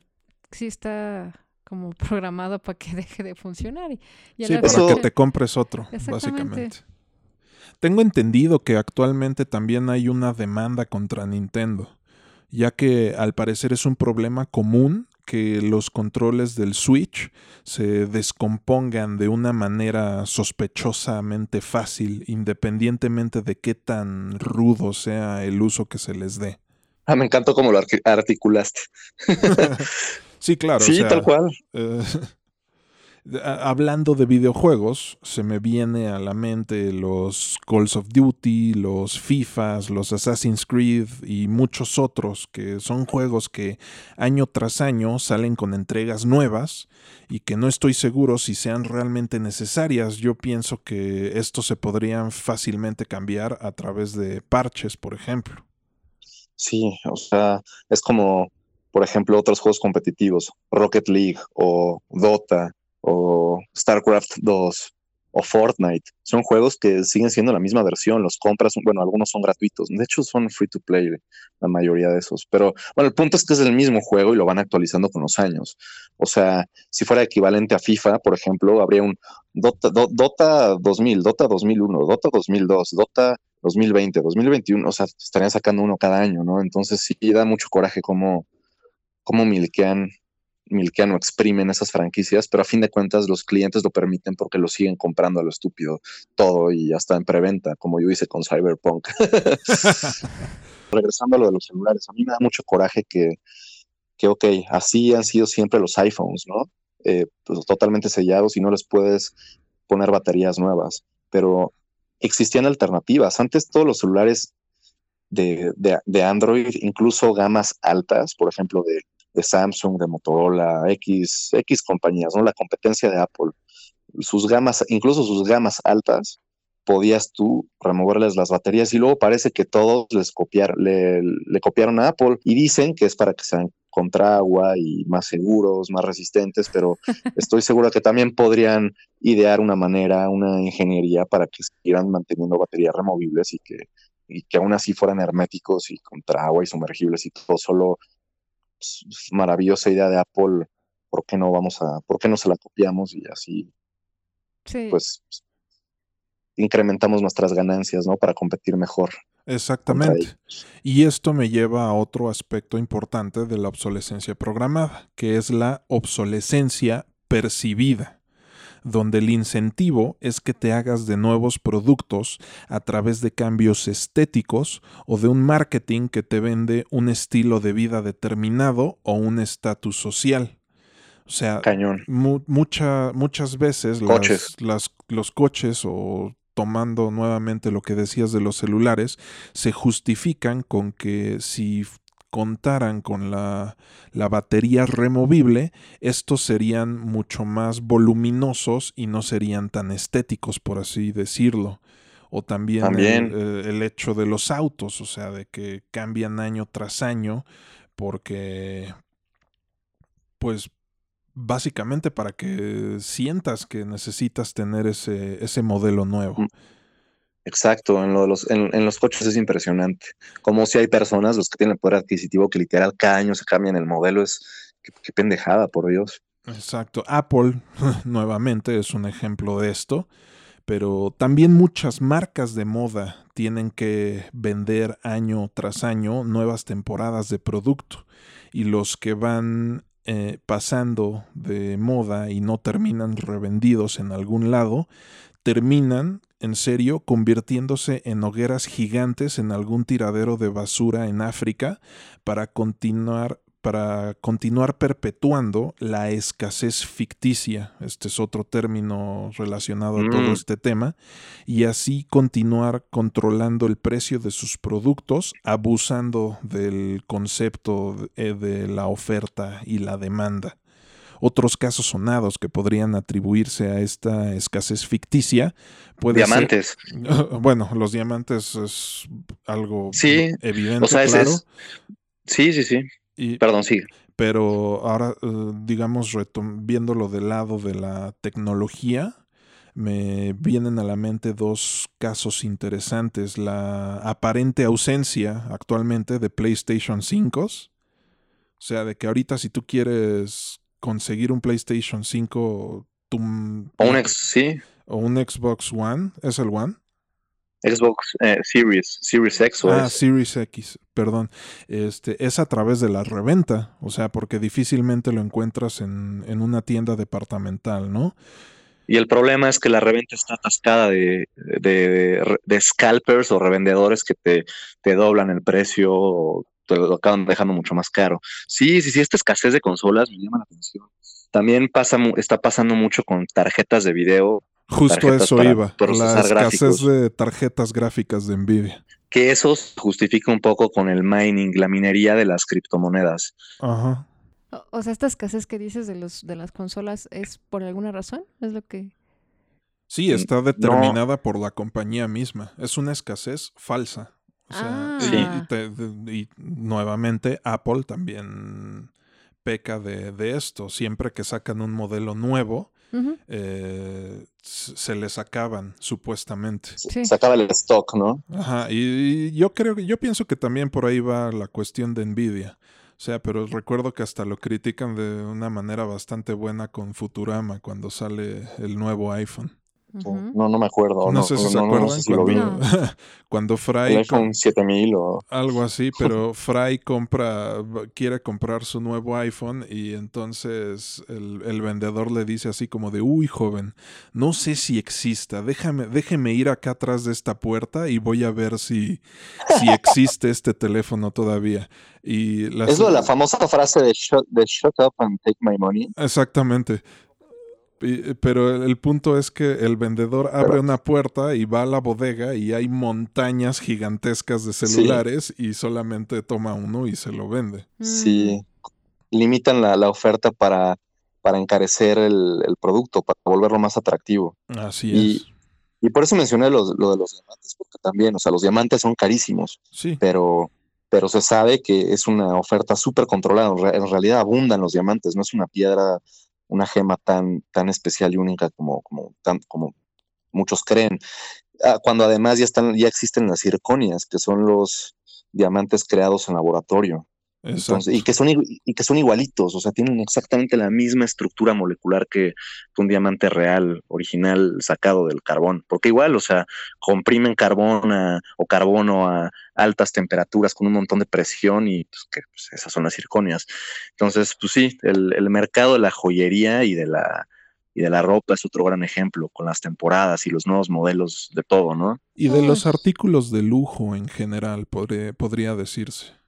sí está como programado para que deje de funcionar. Y, sí, para que te compres otro, básicamente. Tengo entendido que actualmente también hay una demanda contra Nintendo, ya que al parecer es un problema común que los controles del Switch se descompongan de una manera sospechosamente fácil, independientemente de qué tan rudo sea el uso que se les dé. Ah, me encantó cómo lo articulaste. Sí, claro. Sí, tal cual. Eh, hablando de videojuegos, se me viene a la mente los Calls of Duty, los FIFAs, los Assassin's Creed y muchos otros que son juegos que año tras año salen con entregas nuevas y que no estoy seguro si sean realmente necesarias. Yo pienso que estos se podrían fácilmente cambiar a través de parches, por ejemplo. Sí, o sea, es como por ejemplo, otros juegos competitivos, Rocket League o Dota o StarCraft 2 o Fortnite. Son juegos que siguen siendo la misma versión, los compras, bueno, algunos son gratuitos, de hecho son free to play la mayoría de esos, pero bueno, el punto es que es el mismo juego y lo van actualizando con los años. O sea, si fuera equivalente a FIFA, por ejemplo, habría un Dota, Dota 2000, Dota 2001, Dota 2002, Dota 2020, 2021, o sea, estarían sacando uno cada año, ¿no? Entonces sí da mucho coraje como cómo milquean, milquean o exprimen esas franquicias, pero a fin de cuentas los clientes lo permiten porque lo siguen comprando a lo estúpido todo y ya está en preventa, como yo hice con Cyberpunk. Regresando a lo de los celulares, a mí me da mucho coraje que, que ok, así han sido siempre los iPhones, ¿no? Eh, pues, totalmente sellados y no les puedes poner baterías nuevas, pero existían alternativas. Antes todos los celulares de, de, Android, incluso gamas altas, por ejemplo, de, de, Samsung, de Motorola, X, X compañías, ¿no? La competencia de Apple. Sus gamas, incluso sus gamas altas, podías tú removerles las baterías y luego parece que todos les copiar, le, le copiaron a Apple y dicen que es para que sean contra agua y más seguros, más resistentes, pero estoy seguro que también podrían idear una manera, una ingeniería para que siguieran manteniendo baterías removibles y que y que aún así fueran herméticos y contra agua y sumergibles y todo, solo maravillosa idea de Apple, ¿por qué no vamos a, por qué no se la copiamos y así, pues, incrementamos nuestras ganancias, ¿no? Para competir mejor. Exactamente. Y esto me lleva a otro aspecto importante de la obsolescencia programada, que es la obsolescencia percibida donde el incentivo es que te hagas de nuevos productos a través de cambios estéticos o de un marketing que te vende un estilo de vida determinado o un estatus social. O sea, muchas veces los coches o tomando nuevamente lo que decías de los celulares, se justifican con que si contaran con la, la, batería removible, estos serían mucho más voluminosos y no serían tan estéticos, por así decirlo. O también, eh, El, hecho de los autos, o sea, de que cambian año tras año, porque, pues, básicamente para que sientas que necesitas tener ese, ese modelo nuevo. Mm. Exacto, en, los, en, los coches es impresionante. Como si hay personas, los que tienen poder adquisitivo, que literal cada año se cambian el modelo, es qué, pendejada, por Dios. Exacto. Apple, nuevamente, es un ejemplo de esto. Pero también muchas marcas de moda tienen que vender año tras año nuevas temporadas de producto. Y los que van eh, pasando de moda y no terminan revendidos en algún lado, terminan en serio convirtiéndose en hogueras gigantes en algún tiradero de basura en África para continuar para continuar perpetuando la escasez ficticia, este es otro término relacionado a todo Mm. este tema, y así continuar controlando el precio de sus productos, abusando del concepto de, de la oferta y la demanda. Otros casos sonados que podrían atribuirse a esta escasez ficticia puede ser- Diamantes. bueno, los diamantes es algo Sí, evidente, O sea, claro. es. Sí, sí, sí. y- Perdón, sigue. pero ahora, eh, digamos, viéndolo del lado de la tecnología, me vienen a la mente dos casos interesantes. La aparente ausencia actualmente de PlayStation 5. O sea, de que ahorita si tú quieres conseguir un PlayStation 5 tú- O un ex, sí. o un Xbox One, ¿es el One? Xbox eh, Series, Series X o Ah, es. Series X, perdón. Este, es a través de la reventa, o sea, porque difícilmente lo encuentras en, en una tienda departamental, ¿no? Y el problema es que la reventa está atascada de, de, de scalpers o revendedores que te, te doblan el precio te lo acaban dejando mucho más caro. Sí, sí, sí, esta escasez de consolas me llama la atención. También pasa, está pasando mucho con tarjetas de video, Justo eso para iba, procesar la escasez gráficos. de tarjetas gráficas de Nvidia. que eso se justifica un poco con el mining, la minería de las criptomonedas. Ajá. O, sea, esta escasez que dices de los de las consolas es por alguna razón, es lo que Sí, Mm, está no. determinada por la compañía misma. Es una escasez falsa. O sea, y- Ah. y, te- de- y nuevamente Apple también peca de, de esto. Siempre que sacan un modelo nuevo, eh, se les acaban, supuestamente. Sí. Se acaba el stock, ¿no? Ajá, y, y yo creo que, yo pienso que también por ahí va la cuestión de Nvidia. O sea, pero recuerdo que hasta lo critican de una manera bastante buena con Futurama cuando sale el nuevo iPhone. No, no me acuerdo. No, sé si se acuerdan sé si lo vi. cuando, cuando El Fry iPhone 7000 o... algo así, pero Fry compra, quiere comprar su nuevo iPhone y entonces el, el vendedor le dice así como de, uy joven, no sé si exista, déjame, déjeme ir acá atrás de esta puerta y voy a ver si, si existe este teléfono todavía. Y la- Es lo de la famosa frase de shut, de shut up and take my money. Exactamente. Y- Pero el, el punto es que el vendedor abre una puerta y va a la bodega y hay montañas gigantescas de celulares y solamente toma uno y se lo vende. Mm. Sí, limitan la, la oferta para, para encarecer el, el producto, para volverlo más atractivo. Así Y- es. Y por eso mencioné los- lo de los diamantes, porque también, o sea, los diamantes son carísimos, Sí, pero, pero se sabe que es una oferta súper controlada. En realidad abundan los diamantes, no es una piedra, una gema tan, tan especial y única como, como, como muchos creen. Ah, Cuando además ya están, ya existen las zirconias, que son los diamantes creados en laboratorio. Entonces, y, que son, y que son igualitos, o sea, tienen exactamente la misma estructura molecular que, un diamante real, original, sacado del carbón. Porque igual, o sea, comprimen carbón a- o carbono a altas temperaturas con un montón de presión y pues, que, pues, esas son las zirconias. Entonces, pues sí, el, el mercado de la joyería y de la, y de la ropa es otro gran ejemplo, con las temporadas y los nuevos modelos de todo, ¿no? Y de los artículos de lujo en general, podré- podría decirse.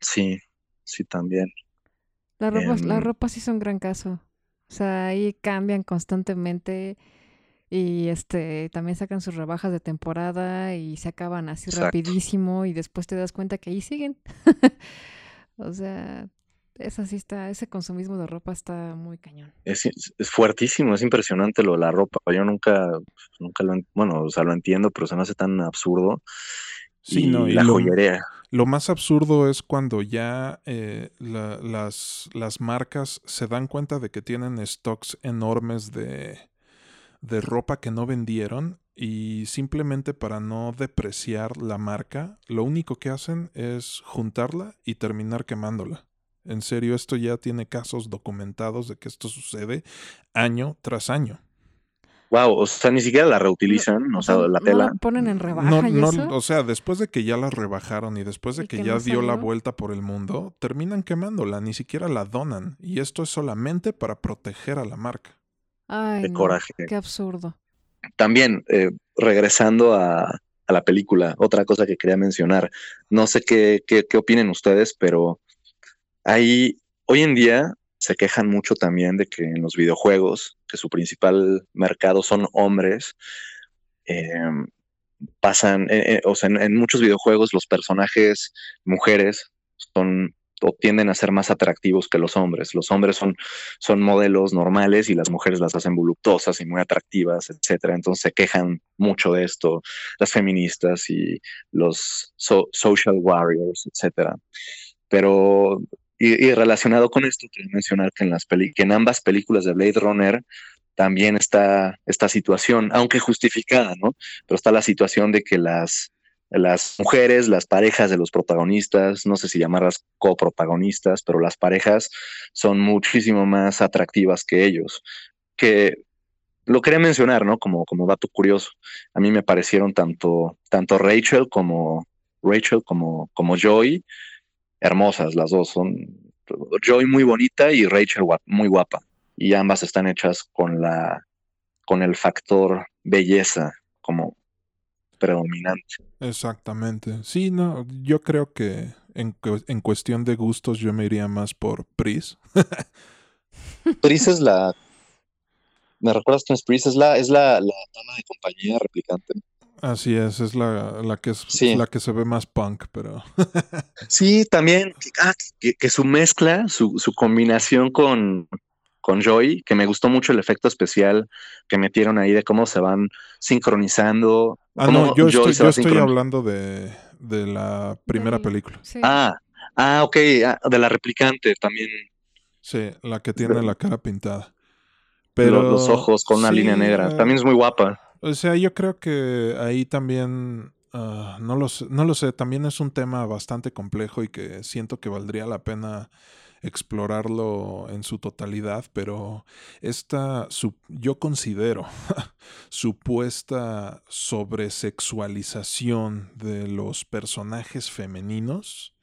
Sí, sí, también. La ropa, la Em, ropa sí es un gran caso. O sea, ahí cambian constantemente y este también sacan sus rebajas de temporada y se acaban así Exacto. rapidísimo y después te das cuenta que ahí siguen. O sea, esa sí está, ese consumismo de ropa está muy cañón. Es, es fuertísimo, es impresionante lo de la ropa. Yo nunca, nunca lo, en- bueno, o sea, lo entiendo, pero se me hace tan absurdo. Sí, y no, y la lo- joyería. Lo más absurdo es cuando ya eh, la- las, las marcas se dan cuenta de que tienen stocks enormes de, de ropa que no vendieron y simplemente para no depreciar la marca, lo único que hacen es juntarla y terminar quemándola. En serio, esto ya tiene casos documentados de que esto sucede año tras año. Wow, o sea, ni siquiera la reutilizan, o sea, la tela. ponen en rebaja No, y no, eso? o sea, después de que ya la rebajaron y después de ¿Y que que ya no dio la vuelta por el mundo, terminan quemándola, ni siquiera la donan. Y esto es solamente para proteger a la marca. Ay, Qué no, coraje. Qué absurdo. También, eh, regresando a, a la película, otra cosa que quería mencionar, no sé qué, qué, qué opinen ustedes, pero hay, hoy en día se quejan mucho también de que en los videojuegos, que su principal mercado son hombres, eh, pasan, eh, eh, o sea, en, muchos videojuegos los personajes mujeres son o tienden a ser más atractivos que los hombres. Los hombres son, son modelos normales y las mujeres las hacen voluptuosas y muy atractivas, etcétera. Entonces se quejan mucho de esto las feministas y los so- social warriors, etcétera. Pero y, relacionado con esto, quiero mencionar que en las peli que en ambas películas de Blade Runner también está esta situación, aunque justificada, ¿no? Pero está la situación de que las las mujeres, las parejas de los protagonistas, no sé si llamarlas coprotagonistas, pero las parejas son muchísimo más atractivas que ellos. Que lo quería mencionar, ¿no? Como, como dato curioso. A mí me parecieron tanto, tanto Rachel como Rachel como, como Joy hermosas, las dos son Joy muy bonita y Rachel muy guapa. Y ambas están hechas con la con el factor belleza como predominante. Exactamente. Sí, no, yo creo que en, en cuestión de gustos yo me iría más por Pris. Pris es la. ¿Me recuerdas quién es Pris? Es la, es la, la dama de compañía replicante. Así es, es la, la que es Sí. la que se ve más punk, pero Sí, también. que- ah, que, que su mezcla, su, su combinación con, con Joy, que me gustó mucho el efecto especial que metieron ahí de cómo se van sincronizando. Ah, cómo no, yo Joy estoy, yo estoy hablando de, de la primera película. Sí. Ah, ah, ok, ah, de la replicante también. Sí, la que tiene Pero- la cara pintada. Pero los ojos con una línea negra. eh, También es muy guapa. O sea, yo creo que ahí también, ah, no, lo sé, no lo sé, también es un tema bastante complejo y que siento que valdría la pena explorarlo en su totalidad, pero esta, yo considero supuesta sobresexualización de los personajes femeninos,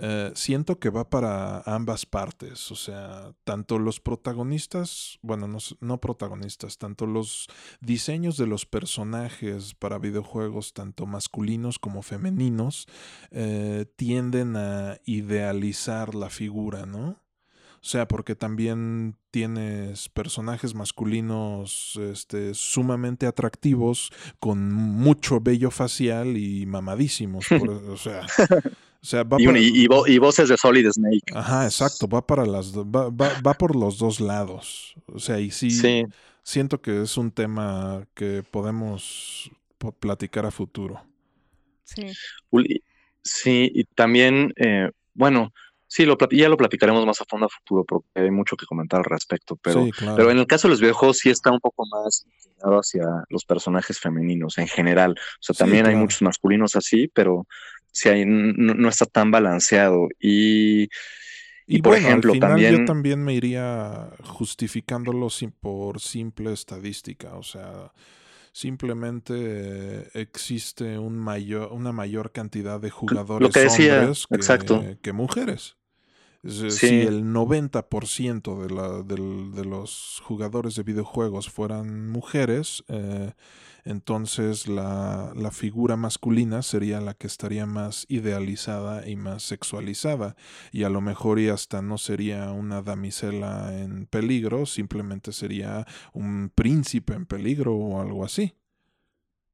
eh, siento que va para ambas partes, o sea, tanto los protagonistas, bueno, no, no protagonistas, tanto los diseños de los personajes para videojuegos, tanto masculinos como femeninos, eh, tienden a idealizar la figura, ¿no? O sea, porque también tienes personajes masculinos este, sumamente atractivos, con mucho vello facial y mamadísimos. por- o sea, o sea, va Y, un- pa- y- y vo- y voces de Solid Snake. Ajá, exacto, va para las va, va, va por los dos lados. O sea, y sí, Sí. siento que es un tema que podemos po- platicar a futuro. Sí. Sí, y también, eh, bueno, sí, lo, ya lo platicaremos más a fondo a futuro porque hay mucho que comentar al respecto, pero, sí, claro. pero en el caso de los videojuegos sí está un poco más inclinado hacia los personajes femeninos en general. O sea, Sí, también hay muchos masculinos así, pero sí hay, no, no está tan balanceado. Y, y, Y por bueno, ejemplo, al final también... yo también me iría justificándolo sin- por simple estadística. O sea, simplemente existe un mayor, una mayor cantidad de jugadores que decía, hombres que, exacto. que mujeres. Sí. Si el 90% de, la, de los jugadores de videojuegos fueran mujeres, eh, entonces la, la figura masculina sería la que estaría más idealizada y más sexualizada. Y a lo mejor y hasta no sería una damisela en peligro, simplemente sería un príncipe en peligro o algo así.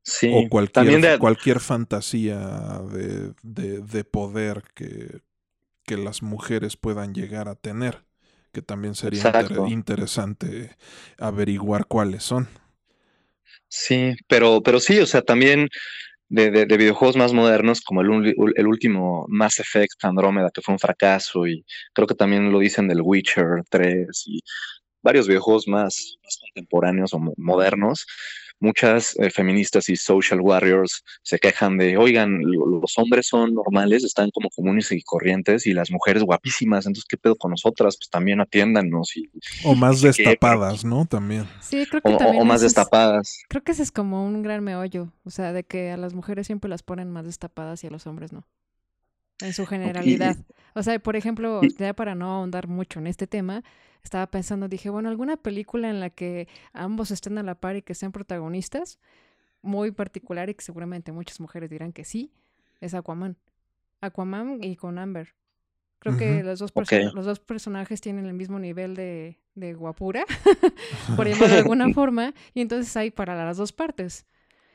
Sí, o cualquier, de- cualquier fantasía de, de- de poder que, que las mujeres puedan llegar a tener, que también sería inter- interesante averiguar cuáles son. Sí, pero, pero sí, o sea, también de, de- de videojuegos más modernos, como el, el último Mass Effect Andrómeda, que fue un fracaso, y creo que también lo dicen del Witcher 3 y varios videojuegos más, más contemporáneos o mo- modernos, muchas eh, feministas y social warriors se quejan de, oigan, los hombres son normales, están como comunes y corrientes y las mujeres guapísimas, entonces qué pedo con nosotras, pues también atiéndanos. Y, o más destapadas, ¿no? También. Sí, creo que o, también. O más destapadas. creo que ese es como un gran meollo, o sea, de que a las mujeres siempre las ponen más destapadas y a los hombres no en su generalidad. O sea, por ejemplo, ya para no ahondar mucho en este tema, estaba pensando, dije, bueno, alguna película en la que ambos estén a la par y que sean protagonistas, muy particular y que seguramente muchas mujeres dirán que sí, es Aquaman. Aquaman y con Amber. Creo que los dos, los dos personajes tienen el mismo nivel de, de guapura, por llamarlo de alguna forma, y entonces hay para las dos partes.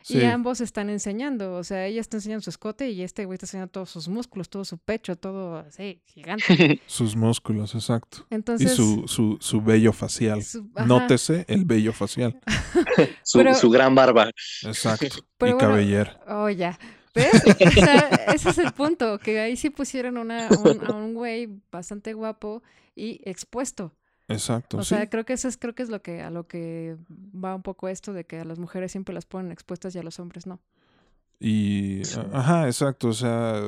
Y ambos están enseñando, o sea, ella está enseñando su escote y este güey está enseñando todos sus músculos, todo su pecho, todo así, gigante. sus músculos, exacto. y su, su, su vello facial. Nótese el vello facial. su, gran barba. Exacto. y cabellera. Oh, ya. ¿Ves? o sea, ese es el punto, que ahí sí pusieron una, a un güey bastante guapo y expuesto. Exacto. O sea, creo que eso es, creo que es lo que, a lo que va un poco esto de que a las mujeres siempre las ponen expuestas y a los hombres no. Y, ajá, exacto. O sea,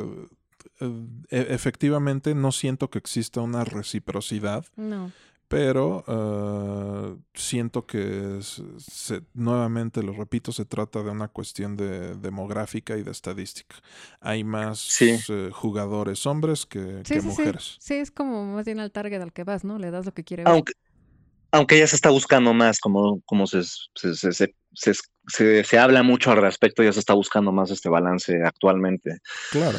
e, efectivamente no siento que exista una reciprocidad. No pero uh, siento que se, nuevamente lo repito se trata de una cuestión de demográfica y de estadística. Hay más eh, jugadores hombres que, mujeres. Sí. es como más bien al target al que vas no le das lo que quiere aunque aunque ella se está buscando más como como se se, se, se, se habla mucho al respecto ya se está buscando más este balance actualmente. Claro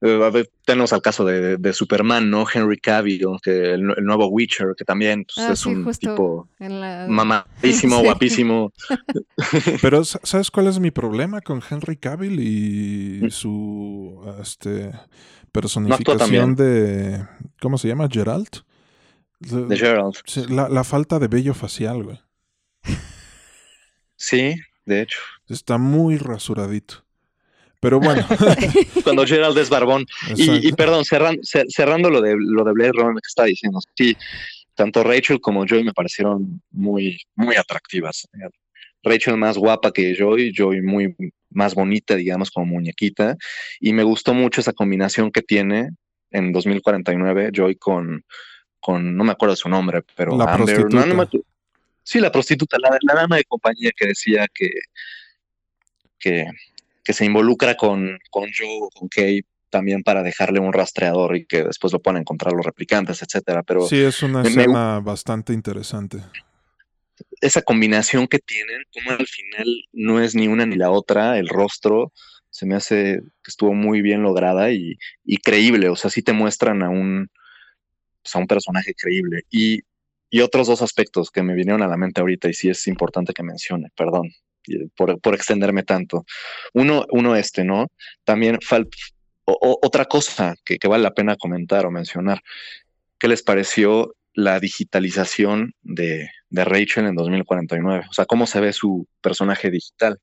eh, tenemos al caso de, Superman, ¿no? Henry Cavill, que el, nuevo Witcher, que también pues, ah, es un tipo mamadísimo, guapísimo. Pero, ¿sabes cuál es mi problema con Henry Cavill y mm. su este, personificación de. ¿Cómo se llama? Geralt. De Geralt. La, la falta de bello facial, güey. Sí, de hecho. Está muy rasuradito. Pero bueno. Cuando Gerald es barbón. Y, perdón, cerrando, cerrando lo de lo de Blade Runner que estaba diciendo, sí, tanto Rachel como Joy me parecieron muy, muy atractivas. Rachel más guapa que Joy, Joy muy más bonita, digamos, como muñequita. Y me gustó mucho esa combinación que tiene en 2049, Joy con, con no me acuerdo su nombre, pero la prostituta. sí, la prostituta, la, la, dama de compañía que decía que, que que se involucra con, con Joe con Kate también para dejarle un rastreador y que después lo puedan encontrar los replicantes, etcétera. Pero sí, es una escena bastante interesante. Esa combinación que tienen, como al final no es ni una ni la otra, el rostro se me hace que estuvo muy bien lograda y, creíble. O sea, sí te muestran a un, pues, a un personaje creíble. Y, y otros dos aspectos que me vinieron a la mente ahorita y sí es importante que mencione, perdón por, extenderme tanto. Uno, uno este, ¿no? También falta otra cosa que, vale la pena comentar o mencionar. ¿Qué les pareció la digitalización de, Rachel en 2049? O sea, ¿cómo se ve su personaje digital?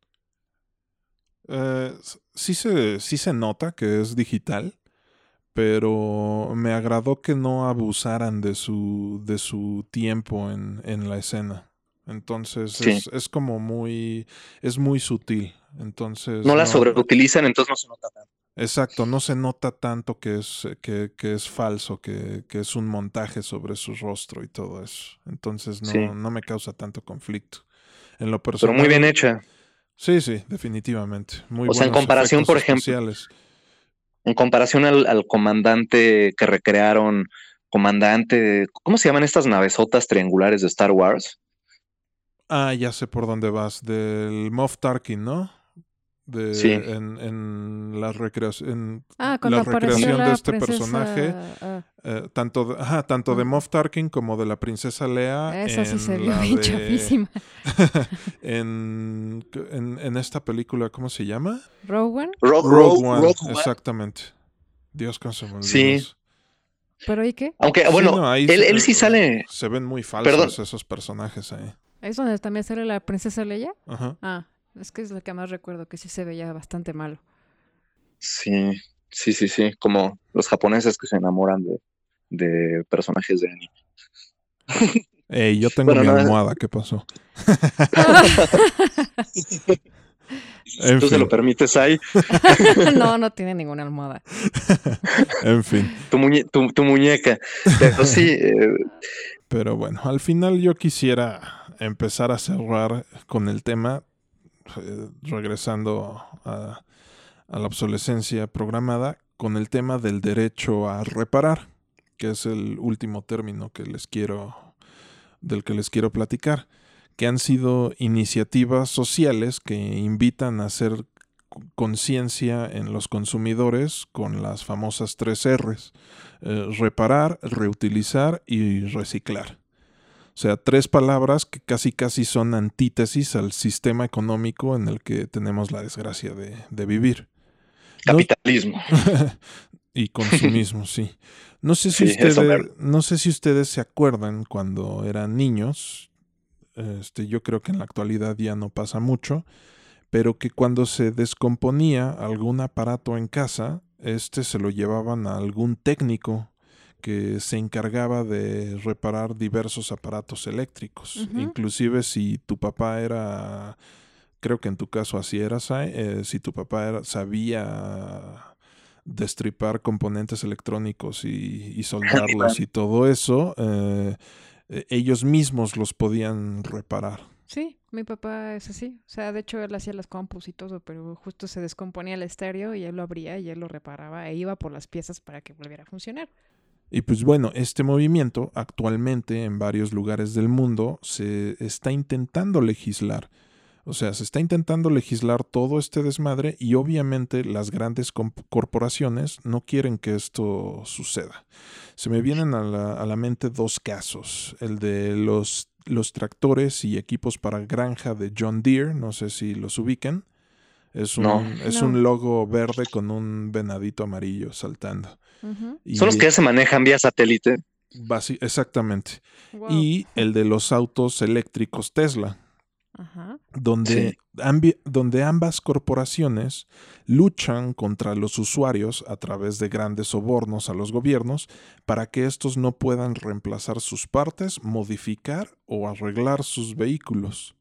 Eh, sí, se, sí se nota que es digital, pero me agradó que no abusaran de su, de su tiempo en, en la escena. Entonces es, como muy, es muy sutil. Entonces. No la sobreutilizan, entonces no se nota tanto. Exacto, no se nota tanto que es, que, que es falso, que, que, es un montaje sobre su rostro y todo eso. Entonces no, no me causa tanto conflicto. En lo personal, Pero muy bien hecha. Sí, sí, definitivamente. Muy o sea, en comparación, por ejemplo, en comparación al, al, comandante que recrearon, comandante, ¿cómo se llaman estas navesotas triangulares de Star Wars? Ah, ya sé por dónde vas. Del Moff Tarkin, ¿no? De, sí. en, en, la recreación, ah, la recreación de este personaje, ah. eh, tanto, ajá, tanto de ah. Moff Tarkin como de la princesa Lea. Esa sí se vio bien chafísima. en, en, esta película, ¿cómo se llama? Rogue One. Rogue, One, exactamente. Dios con su Sí. ¿Pero y qué? Aunque, bueno, él, él, sí sale. Se ven muy falsos esos personajes ahí. ¿Es donde también sale la princesa Leia? Ajá. Ah, es que es lo que más recuerdo, que sí se veía bastante malo. Sí, sí, sí, sí. Como los japoneses que se enamoran de, de personajes de anime. Ey, yo tengo mi almohada, ¿qué pasó? ¿Tú se lo permites ahí? no, no tiene ninguna almohada. en fin. Tu, muñeca. Pero sí. Eh, Pero bueno, al final yo quisiera empezar a cerrar con el tema, eh, regresando a, la obsolescencia programada, con el tema del derecho a reparar, que es el último término que les quiero, del que les quiero platicar que han sido iniciativas sociales que invitan a hacer conciencia en los consumidores con las famosas tres R's, eh, reparar, reutilizar y reciclar. O sea, tres palabras que casi casi son antítesis al sistema económico en el que tenemos la desgracia de, vivir. Capitalismo. y consumismo, sí. No sé si ustedes, no sé si ustedes se acuerdan cuando eran niños, este, yo creo que en la actualidad ya no pasa mucho, pero que cuando se descomponía algún aparato en casa, este se lo llevaban a algún técnico que se encargaba de reparar diversos aparatos eléctricos. Inclusive si tu papá era, creo que en tu caso así era, eh, si tu papá era, sabía destripar componentes electrónicos y, soldarlos y todo eso, eh, eh, ellos mismos los podían reparar. Sí, mi papá es así. O sea, de hecho él hacía las compus y todo, pero justo se descomponía el estéreo y él lo abría y él lo reparaba e iba por las piezas para que volviera a funcionar. Y pues bueno, este movimiento actualmente en varios lugares del mundo se está intentando legislar o sea, se está intentando legislar todo este desmadre y obviamente las grandes corporaciones no quieren que esto suceda. Se me vienen a la, mente dos casos. El de los, los tractores y equipos para granja de John Deere, no sé si los ubiquen. Es un, es un logo verde con un venadito amarillo saltando. Son los que ya se manejan vía satélite. exactamente. Y el de los autos eléctricos Tesla donde, donde ambas corporaciones luchan contra los usuarios a través de grandes sobornos a los gobiernos para que estos no puedan reemplazar sus partes, modificar o arreglar sus vehículos.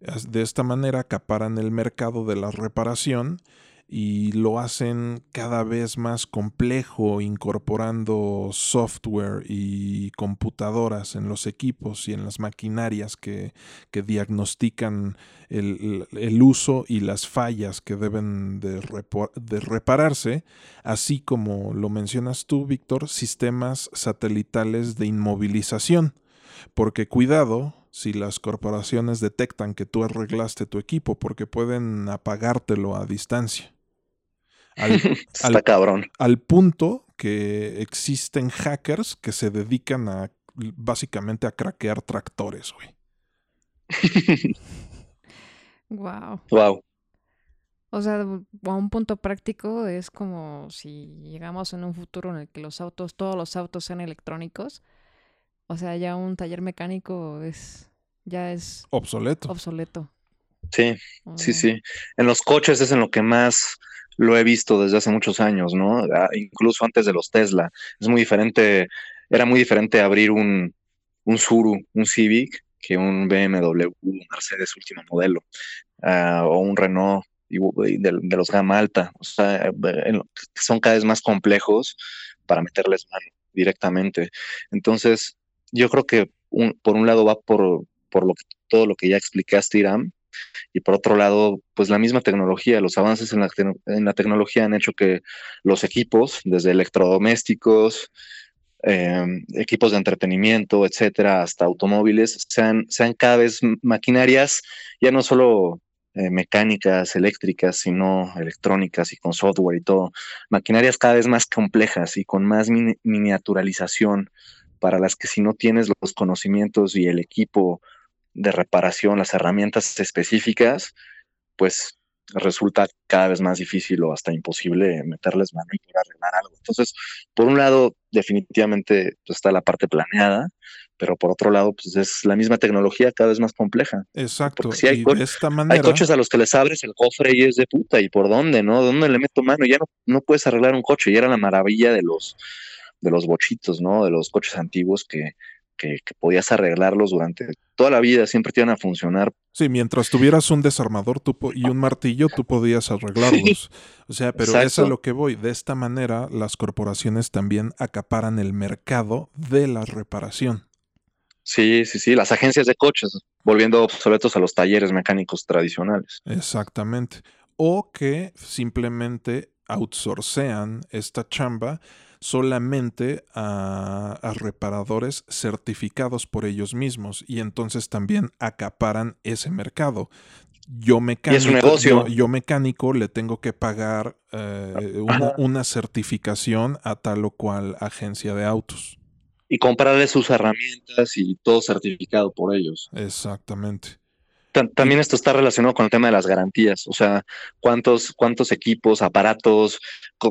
De esta manera acaparan el mercado de la reparación y lo hacen cada vez más complejo incorporando software y computadoras en los equipos y en las maquinarias que, diagnostican el, uso y las fallas que deben de, de repararse, así como lo mencionas tú, Víctor, sistemas satelitales de inmovilización. Porque cuidado, si las corporaciones detectan que tú arreglaste tu equipo porque pueden apagártelo a distancia. Al, Está cabrón. Al punto que existen hackers que se dedican a básicamente a craquear tractores, güey. wow. Wow. O sea, a un punto práctico es como si llegamos en un futuro en el que los autos, todos los autos sean electrónicos. O sea, ya un taller mecánico es ya es obsoleto. Obsoleto. Sí, sí, sí. En los coches es en lo que más lo he visto desde hace muchos años, ¿no? Ah, incluso antes de los Tesla. Es muy diferente, era muy diferente abrir un, un Suru, un Civic, que un BMW, un Mercedes último modelo, ah, o un Renault de, los gama alta. O sea, son cada vez más complejos para meterles mano directamente. Entonces, yo creo que por un lado va por, por lo todo lo que ya explicaste, Iram, y por otro lado, pues la misma tecnología, los avances en la, tecnología han hecho que los equipos, desde electrodomésticos, em, equipos de entretenimiento, etcétera, hasta automóviles, sean, sean cada vez maquinarias, ya no solo eh, mecánicas, eléctricas, sino electrónicas y con software y todo, maquinarias cada vez más complejas y con más miniaturalización para las que si no tienes los conocimientos y el equipo de reparación, las herramientas específicas, pues resulta cada vez más difícil o hasta imposible meterles mano y poder arreglar algo. Entonces, por un lado, definitivamente pues, está la parte planeada, pero por otro lado, pues es la misma tecnología cada vez más compleja. Exacto. Si hay, de esta manera... hay coches a los que les abres el cofre y es de puta, ¿y por dónde? ¿No? ¿Dónde le meto mano? Ya no, no puedes arreglar un coche, y era la maravilla de los, de los bochitos, ¿no? De los coches antiguos que que, podías arreglarlos durante toda la vida, siempre te iban a funcionar. Sí, mientras tuvieras un desarmador y un martillo, tú podías arreglarlos. O sea, pero es a lo que voy. De esta manera, las corporaciones también acaparan el mercado de la reparación. Sí, sí, sí, las agencias de coches, volviendo obsoletos a los talleres mecánicos tradicionales. Exactamente. O que simplemente outsourcean esta chamba solamente a, reparadores certificados por ellos mismos y entonces también acaparan ese mercado. Yo mecánico, Yo, mecánico le tengo que pagar eh, una, certificación a tal o cual agencia de autos. Y comprarle sus herramientas y todo certificado por ellos. Exactamente. También esto está relacionado con el tema de las garantías, o sea, cuántos, cuántos equipos, aparatos,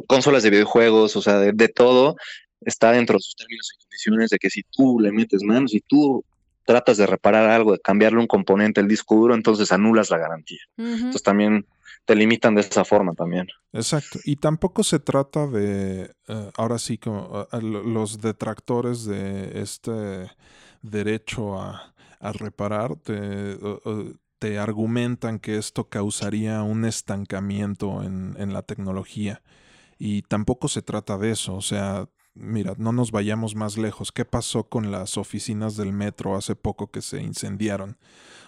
consolas de videojuegos, o sea, de, todo está dentro de sus términos y condiciones de que si tú le metes manos, si tú tratas de reparar algo, de cambiarle un componente del disco duro, entonces anulas la garantía. Entonces también te limitan de esa forma también. Exacto. Y tampoco se trata de, eh, ahora sí, como los detractores de este derecho a a reparar, te, argumentan que esto causaría un estancamiento en, en la tecnología. Y tampoco se trata de eso. O sea, mira, no nos vayamos más lejos. ¿Qué pasó con las oficinas del metro hace poco que se incendiaron?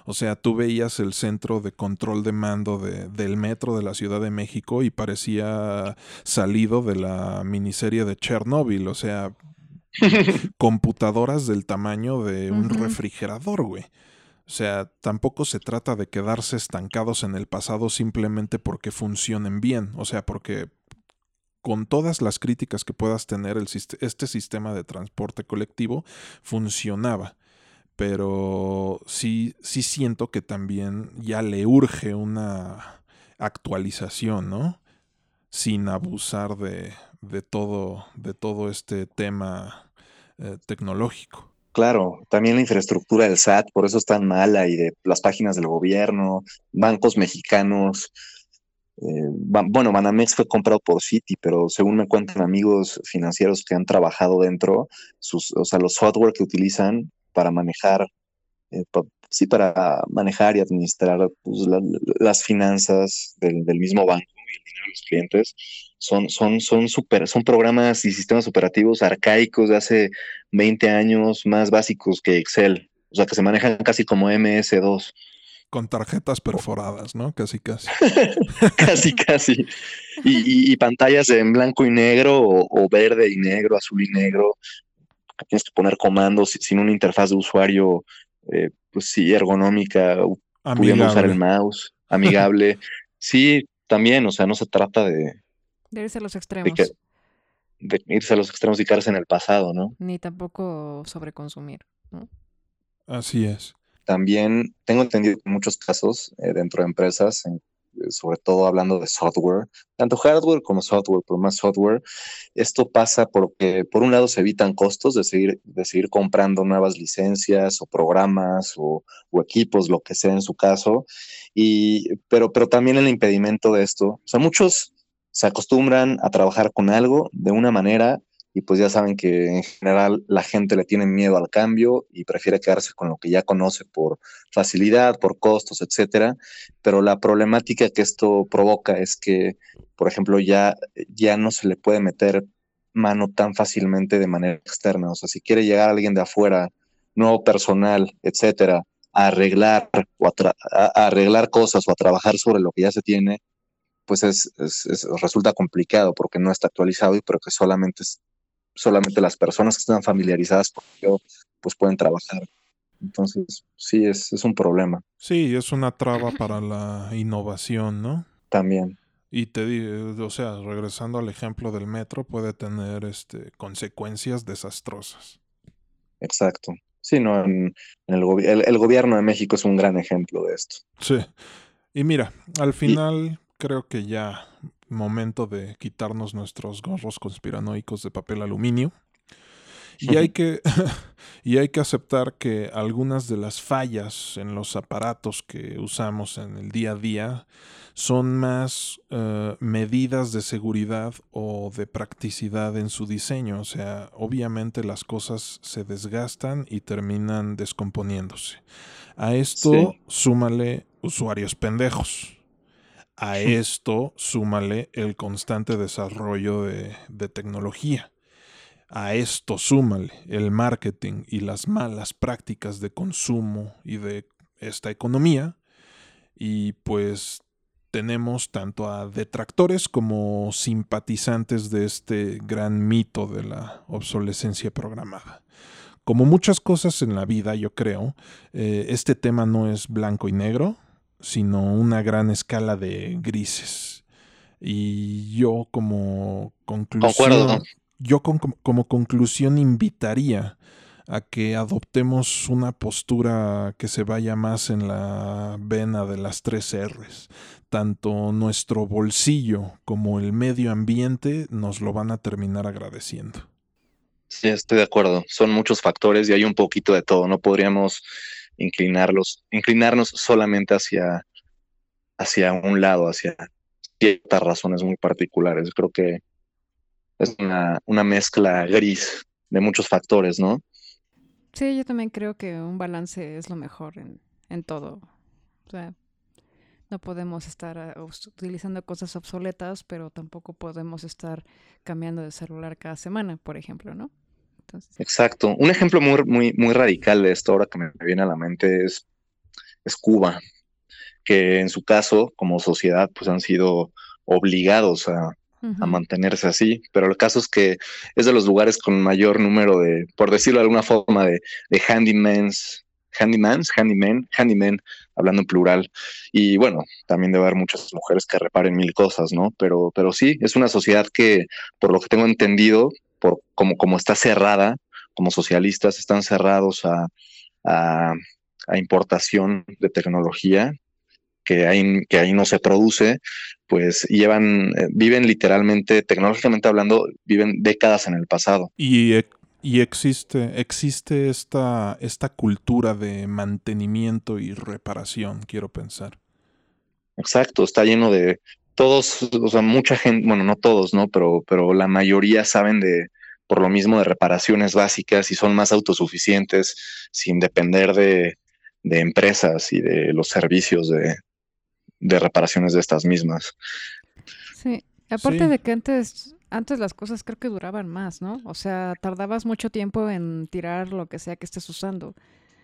O sea, tú veías el centro de control de mando de, del metro de la Ciudad de México y parecía salido de la miniserie de Chernobyl. O sea, computadoras del tamaño de un refrigerador, güey. O sea, tampoco se trata de quedarse estancados en el pasado simplemente porque funcionen bien. O sea, porque con todas las críticas que puedas tener, el, este sistema de transporte colectivo funcionaba. Pero sí, sí siento que también ya le urge una actualización, ¿no? Sin abusar de, de todo, de todo este tema eh, tecnológico. Claro, también la infraestructura del SAT, por eso es tan mala, y de las páginas del gobierno, bancos mexicanos. Eh, bueno, Banamex fue comprado por Citi, pero según me cuentan amigos financieros que han trabajado dentro, sus, o sea, los software que utilizan para manejar, eh, sí, para manejar y administrar pues, las finanzas del, del mismo banco y el dinero de los clientes, son, son, son, super, son programas y sistemas operativos arcaicos de hace 20 años, más básicos que Excel. O sea, que se manejan casi como MS2. Con tarjetas perforadas, ¿no? Casi, casi. casi, casi. Y, pantallas en blanco y negro o, verde y negro, azul y negro. Tienes que poner comandos sin una interfaz de usuario, eh, pues sí, ergonómica, pudiendo usar el mouse, amigable. sí, también, o sea, no se trata de, de irse a los extremos. De, irse a los extremos y quedarse en el pasado, ¿no? Ni tampoco sobreconsumir, ¿no? Así es. También tengo entendido en muchos casos eh, dentro de empresas, eh, sobre todo hablando de software, tanto hardware como software, pero más software, esto pasa porque por un lado se evitan costos de seguir, de seguir comprando nuevas licencias o programas o, o equipos, lo que sea en su caso, y, pero, pero también el impedimento de esto, o sea, muchos se acostumbran a trabajar con algo de una manera y pues ya saben que en general la gente le tiene miedo al cambio y prefiere quedarse con lo que ya conoce por facilidad, por costos, etcétera. Pero la problemática que esto provoca es que, por ejemplo, ya, ya no se le puede meter mano tan fácilmente de manera externa. O sea, si quiere llegar alguien de afuera, nuevo personal, etcétera, a arreglar o a arreglar cosas o a trabajar sobre lo que ya se tiene, pues es, resulta complicado porque no está actualizado y pero que solamente, solamente las personas que están familiarizadas con ello pues pueden trabajar. Entonces, sí, es, es un problema. Sí, es una traba para la innovación, ¿no? También. Y te digo, o sea, regresando al ejemplo del metro, puede tener este, consecuencias desastrosas. Exacto. Sí, no, el, el, gobierno de México es un gran ejemplo de esto. Sí. Y mira, al final, creo que ya momento de quitarnos nuestros gorros conspiranoicos de papel aluminio Y hay que, y hay que aceptar que algunas de las fallas en los aparatos que usamos en el día a día son más eh, medidas de seguridad o de practicidad en su diseño. O sea, obviamente las cosas se desgastan y terminan descomponiéndose. A esto súmale usuarios pendejos. A esto súmale el constante desarrollo de, de tecnología. A esto súmale el marketing y las malas prácticas de consumo y de esta economía. Y pues tenemos tanto a detractores como simpatizantes de este gran mito de la obsolescencia programada. Como muchas cosas en la vida, yo creo, eh, este tema no es blanco y negro, sino una gran escala de grises. Y yo como conclusión, yo como conclusión invitaría a que adoptemos una postura que se vaya más en la vena de las tres R's. Tanto nuestro bolsillo como el medio ambiente nos lo van a terminar agradeciendo. Sí, estoy de acuerdo. Son muchos factores y hay un poquito de todo. No podríamos inclinarlos, inclinarnos solamente hacia, hacia un lado, hacia ciertas razones muy particulares. Creo que es una, una mezcla gris de muchos factores, ¿no? Sí, yo también creo que un balance es lo mejor en, en todo. O sea, no podemos estar ah, utilizando cosas obsoletas, pero tampoco podemos estar cambiando de celular cada semana, por ejemplo, ¿no? Exacto. Un ejemplo muy, muy, muy radical de esto ahora que me viene a la mente es, es Cuba, que en su caso, como sociedad, pues han sido obligados a, a mantenerse así, pero el caso es que es de los lugares con mayor número de, por decirlo de alguna forma, de, de handymans, handymans, handymen, handymen, hablando en plural. Y bueno, también debe haber muchas mujeres que reparen mil cosas, ¿no? Pero, pero sí, es una sociedad que, por lo que tengo entendido, por como, como está cerrada, como socialistas están cerrados a, a, a importación de tecnología que ahí, que ahí no se produce, pues llevan, eh, viven literalmente, tecnológicamente hablando, viven décadas en el pasado. Y, y existe, existe esta, esta cultura de mantenimiento y reparación, quiero pensar. Exacto, está lleno de todos, o sea, mucha gente, bueno, no todos, ¿no? Pero, pero la mayoría saben de, por lo mismo, de reparaciones básicas y son más autosuficientes sin depender de, de empresas y de los servicios de, de reparaciones de estas mismas. Sí, aparte de que antes, antes las cosas creo que duraban más, ¿no? O sea, tardabas mucho tiempo en tirar lo que sea que estés usando.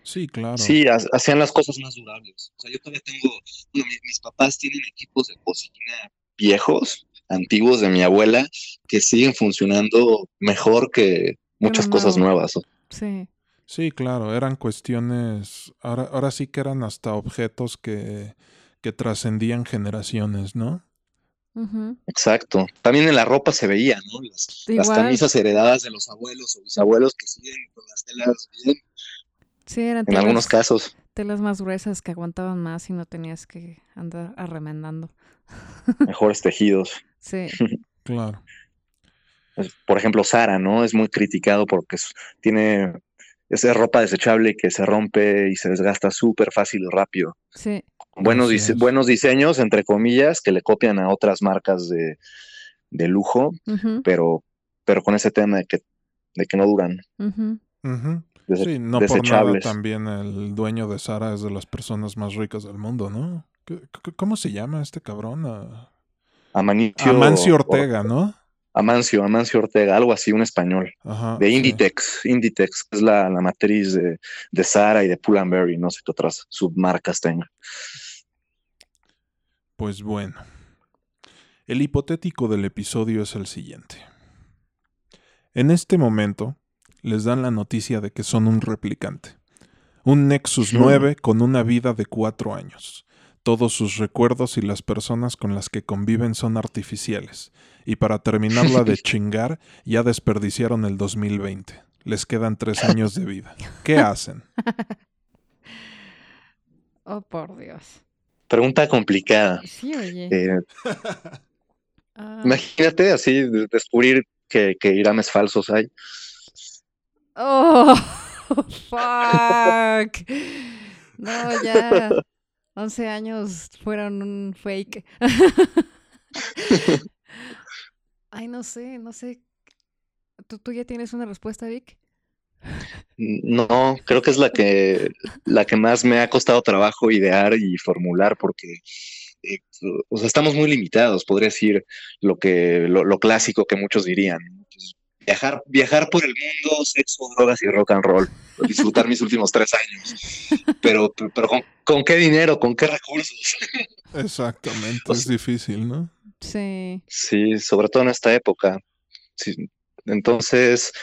Sí, claro. Sí, hacían las cosas más durables. O sea, yo todavía tengo, bueno, mis, papás tienen equipos de cocina viejos, antiguos de mi abuela, que siguen funcionando mejor que muchas cosas nuevas. Sí. Sí, claro, eran cuestiones, ahora, ahora sí que eran hasta objetos que que trascendían generaciones, ¿no? Exacto. También en la ropa se veía, ¿no? Las, camisas heredadas de los abuelos o bisabuelos que siguen con las telas bien. Sí, eran En algunos casos. Telas más gruesas que aguantaban más y no tenías que andar arremendando. Mejores tejidos. Sí. claro. Por ejemplo, Sara, ¿no? Es muy criticado porque tiene esa ropa desechable que se rompe y se desgasta súper fácil y rápido. Sí buenos, buenos diseños, entre comillas, que le copian a otras marcas de, lujo, pero, pero con ese tema de que, de que no duran. Sí, no por nada también el dueño de Sara es de las personas más ricas del mundo, ¿no? ¿Cómo se llama este cabrón? Amancio Ortega, ¿no? Amancio, Amancio Ortega, algo así, un español. de Inditex, Inditex, es la, matriz de, de Sara y de Pull&Bear, no sé qué otras submarcas tenga. Pues bueno, el hipotético del episodio es el siguiente. En este momento les dan la noticia de que son un replicante, un Nexus 9 con una vida de cuatro años. Todos sus recuerdos y las personas con las que conviven son artificiales. Y para terminarla de chingar, ya desperdiciaron el 2020. Les quedan tres años de vida. ¿Qué hacen? Oh, por Dios. Pregunta complicada. Sí, oye. Eh, ah. Imagínate así descubrir que, que irames falsos hay. Oh, fuck. No, ya. 11 años fueron un fake. Ay, no sé, no sé. ¿Tú, ¿Tú ya tienes una respuesta, Vic? No, creo que es la que, la que más me ha costado trabajo idear y formular porque eh, o sea, estamos muy limitados, podría decir lo que lo, lo clásico que muchos dirían. Pues, viajar, viajar por el mundo, sexo, drogas y rock and roll, disfrutar mis últimos tres años. Pero, pero ¿con, ¿con, qué dinero? ¿Con qué recursos? Exactamente, o sea, es difícil, ¿no? Sí. Sí, sobre todo en esta época. Sí. Entonces,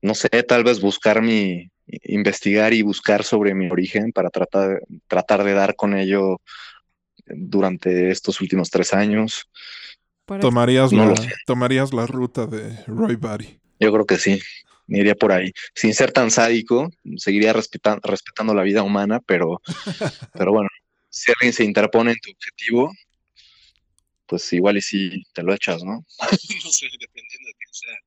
no sé, tal vez buscar mi, investigar y buscar sobre mi origen para tratar, tratar de dar con ello durante estos últimos tres años. Tomarías, no la, tomarías la ruta de Roy Barry. Yo creo que sí, me iría por ahí. Sin ser tan sádico, seguiría respetando, respetando la vida humana, pero, pero bueno, si alguien se interpone en tu objetivo, pues igual y si te lo echas, ¿no? no sé, dependiendo de quién sea.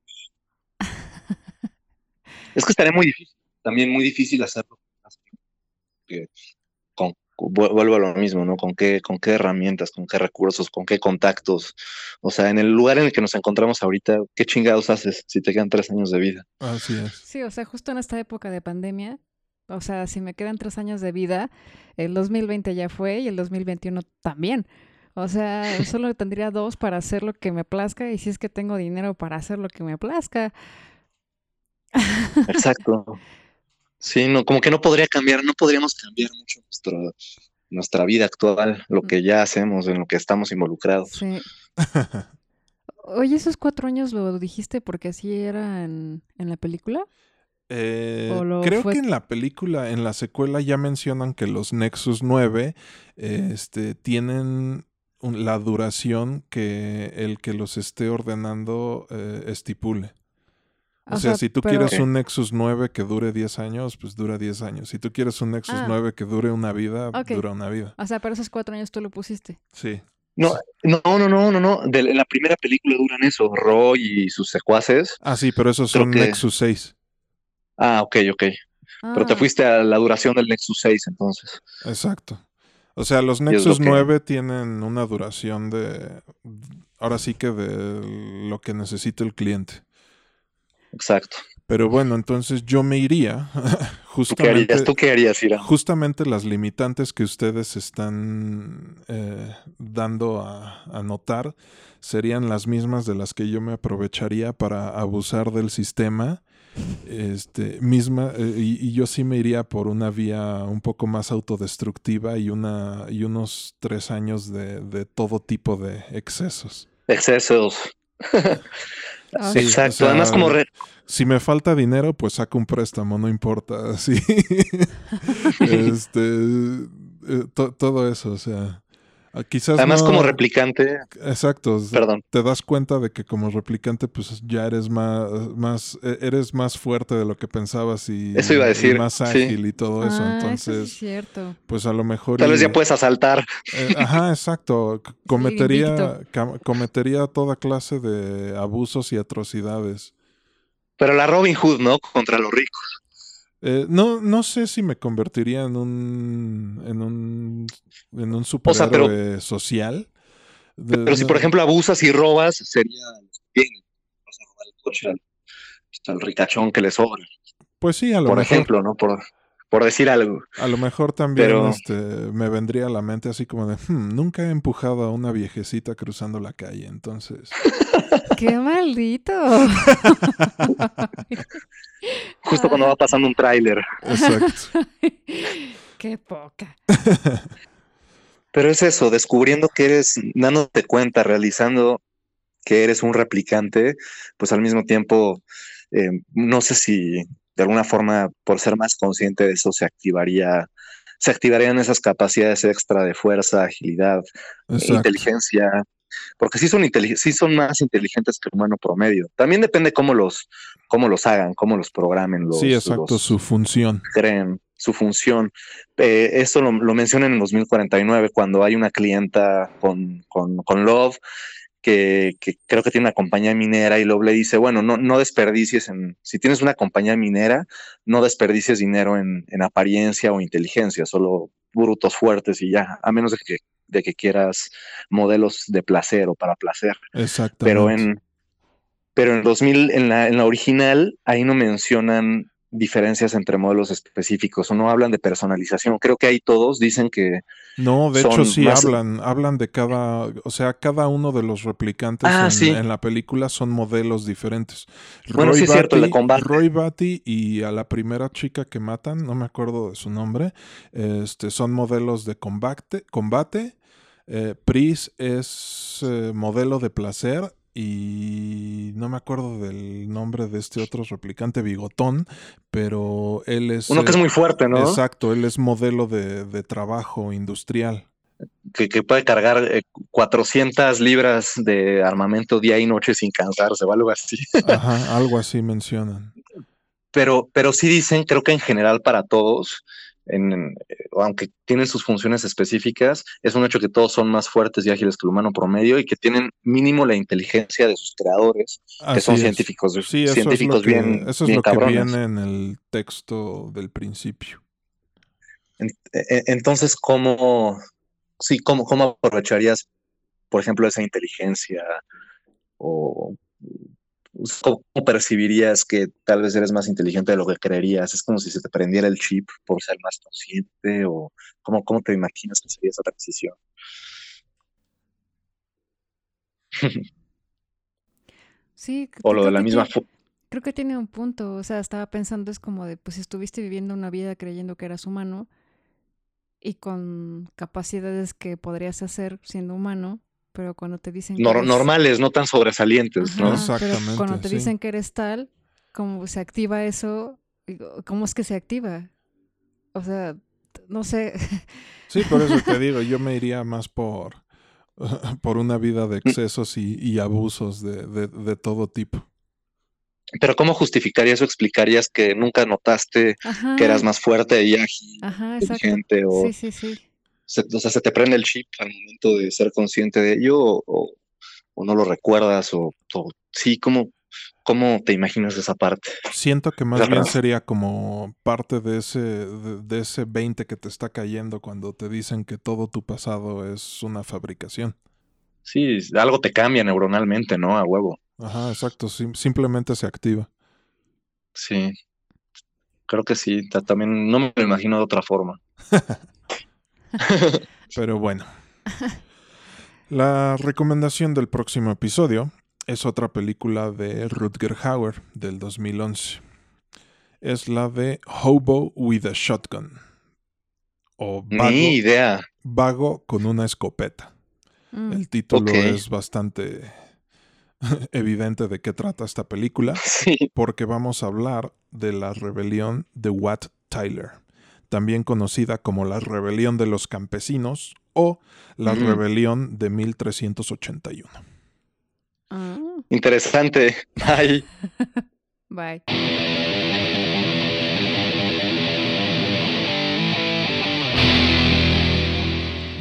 Es que estaría muy difícil, también muy difícil hacerlo. Vuelvo a lo mismo, ¿no? ¿Con qué, ¿Con qué herramientas, con qué recursos, con qué contactos? O sea, en el lugar en el que nos encontramos ahorita, ¿qué chingados haces si te quedan tres años de vida? Así es. Sí, o sea, justo en esta época de pandemia, o sea, si me quedan tres años de vida, el 2020 ya fue y el 2021 también. O sea, solo tendría dos para hacer lo que me plazca y si es que tengo dinero para hacer lo que me plazca. Exacto. Sí, no, como que no podría cambiar, no podríamos cambiar mucho nuestra, nuestra vida actual, lo que ya hacemos, en lo que estamos involucrados. Sí. Oye, esos cuatro años lo dijiste porque así era en, en la película. Eh, creo fue... que en la película, en la secuela, ya mencionan que los Nexus 9 este, tienen un, la duración que el que los esté ordenando eh, estipule. O, o sea, sea, si tú pero... quieres un Nexus 9 que dure 10 años, pues dura 10 años. Si tú quieres un Nexus ah. 9 que dure una vida, okay. dura una vida. O sea, pero esos cuatro años tú lo pusiste. Sí. No, no, no, no, no, no. De la primera película duran eso, Roy y sus secuaces. Ah, sí, pero esos son que... Nexus 6. Ah, ok, ok. Ah. Pero te fuiste a la duración del Nexus 6 entonces. Exacto. O sea, los Nexus 9 tienen una duración de. Ahora sí que de lo que necesita el cliente. Exacto. Pero bueno, entonces yo me iría justamente. ¿Tú qué harías, ¿Tú qué harías Ira? Justamente las limitantes que ustedes están eh, dando a, a, notar serían las mismas de las que yo me aprovecharía para abusar del sistema. Este, misma, eh, y, y, yo sí me iría por una vía un poco más autodestructiva y, una, y unos tres años de, de todo tipo de excesos. Excesos. Sí, Exacto, o sea, además como... Re... Si me falta dinero, pues saco un préstamo, no importa. Sí. este, eh, to, todo eso, o sea... Quizás Además, no... como replicante. Exacto. Perdón. Te das cuenta de que como replicante, pues ya eres más, más, e, eres más fuerte de lo que pensabas y, eso iba a decir. Y más ágil sí. y todo ah, eso. Entonces, eso es cierto. pues a lo mejor. Tal y, vez ya puedes asaltar. Eh, ajá, exacto. Cometería, cometería toda clase de abusos y atrocidades. Pero la Robin Hood, ¿no? Contra los ricos. Eh, no, no sé si me convertiría en un en un, en un superhéroe o sea, pero, social. De, pero si, por ejemplo, abusas y robas, sería bien. Vas a robar el coche al, al ricachón que le sobra. Pues sí, a lo por mejor. ejemplo, ¿no? Por, por decir algo. A lo mejor también pero... este, me vendría a la mente así como de, hmm, nunca he empujado a una viejecita cruzando la calle, entonces. ¡Qué maldito! Justo cuando va pasando un tráiler. Exacto. ¡Qué poca! Pero es eso, descubriendo que eres, dándote cuenta, realizando que eres un replicante, pues al mismo tiempo, eh, no sé si de alguna forma, por ser más consciente de eso, se activaría, se activarían esas capacidades extra de fuerza, agilidad, Exacto. inteligencia, porque sí son, sí son más inteligentes que el humano promedio. También depende cómo los, cómo los hagan, cómo los programen. Los, sí, exacto, los su función. Creen su función. Eh, esto lo, lo mencionan en 2049, cuando hay una clienta con, con, con Love que, creo que tiene una compañía minera y luego le dice, bueno, no, no desperdicies en, si tienes una compañía minera, no desperdicies dinero en, apariencia o inteligencia, solo brutos fuertes y ya, a menos de que, de que quieras modelos de placer o para placer. Exacto. Pero en, pero en 2000, en la, en la original, ahí no mencionan diferencias entre modelos específicos o no hablan de personalización. Creo que ahí todos dicen que... No, de hecho sí hablan, hablan de cada, o sea, cada uno de los replicantes ah, en, la película son modelos diferentes. Bueno, sí es cierto, el de combate. Roy Batty y a la primera chica que matan, no me acuerdo de su nombre, este, son modelos de combate. combate. Eh, Pris es eh, modelo de placer y no me acuerdo del nombre de este otro replicante bigotón, pero él es... Uno que es muy fuerte, ¿no? Exacto, él es modelo de, trabajo industrial. Que, puede cargar 400 eh, libras de armamento día y noche sin cansarse o algo así. Ajá, algo así mencionan. Pero, pero sí dicen, creo que en general para todos, en, aunque tienen sus funciones específicas, es un hecho que todos son más fuertes y ágiles que el humano promedio y que tienen mínimo la inteligencia de sus creadores, que son científicos, científicos bien. Eso es lo que viene en el texto del principio. E, e, entonces, ¿cómo, sí, cómo, cómo aprovecharías, por ejemplo, esa inteligencia o ¿Cómo percibirías que tal vez eres más inteligente de lo que creerías? ¿Es como si se te prendiera el chip por ser más consciente? ¿O cómo, cómo te imaginas que sería esa transición? Sí. O lo de la misma... creo que tiene un punto. O sea, estaba pensando, es como de, pues estuviste viviendo una vida creyendo que eras humano y con capacidades que podrías hacer siendo humano, pero cuando te dicen... Normales, no tan sobresalientes, ¿no? Exactamente. cuando te dicen que eres tal, ¿cómo se activa eso? ¿Cómo es que se activa? O sea, no sé. Sí, por eso te digo, yo me iría más por, por una vida de excesos y, abusos de, todo tipo. Pero ¿cómo justificarías o explicarías que nunca notaste que eras más fuerte y ágil, Ajá, inteligente o... Sí, sí, sí se, o sea, se te prende el chip al momento de ser consciente de ello o, no lo recuerdas o, sí, ¿cómo, ¿cómo te imaginas esa parte? Siento que más bien sería como parte de ese, de, ese 20 que te está cayendo cuando te dicen que todo tu pasado es una fabricación. Sí, algo te cambia neuronalmente, ¿no? A huevo. Ajá, exacto, simplemente se activa. Sí, creo que sí, también no me lo imagino de otra forma. Pero bueno. La recomendación del próximo episodio es otra película de Rutger Hauer del 2011. Es la de Hobo with a Shotgun. O vago, idea. Vago con una escopeta. Mm. El título es bastante evidente de qué trata esta película. Porque vamos a hablar de la rebelión de Watt Tyler también conocida como la Rebelión de los Campesinos o la Rebelión de 1381. Ah. Interesante. Bye. Bye.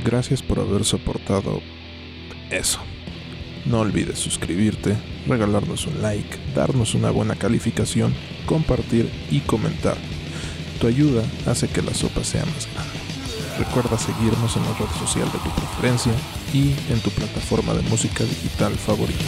Gracias por haber soportado eso. No olvides suscribirte, regalarnos un like, darnos una buena calificación, compartir y comentar tu ayuda hace que la sopa sea más grande. Recuerda seguirnos en la red social de tu preferencia y en tu plataforma de música digital favorita.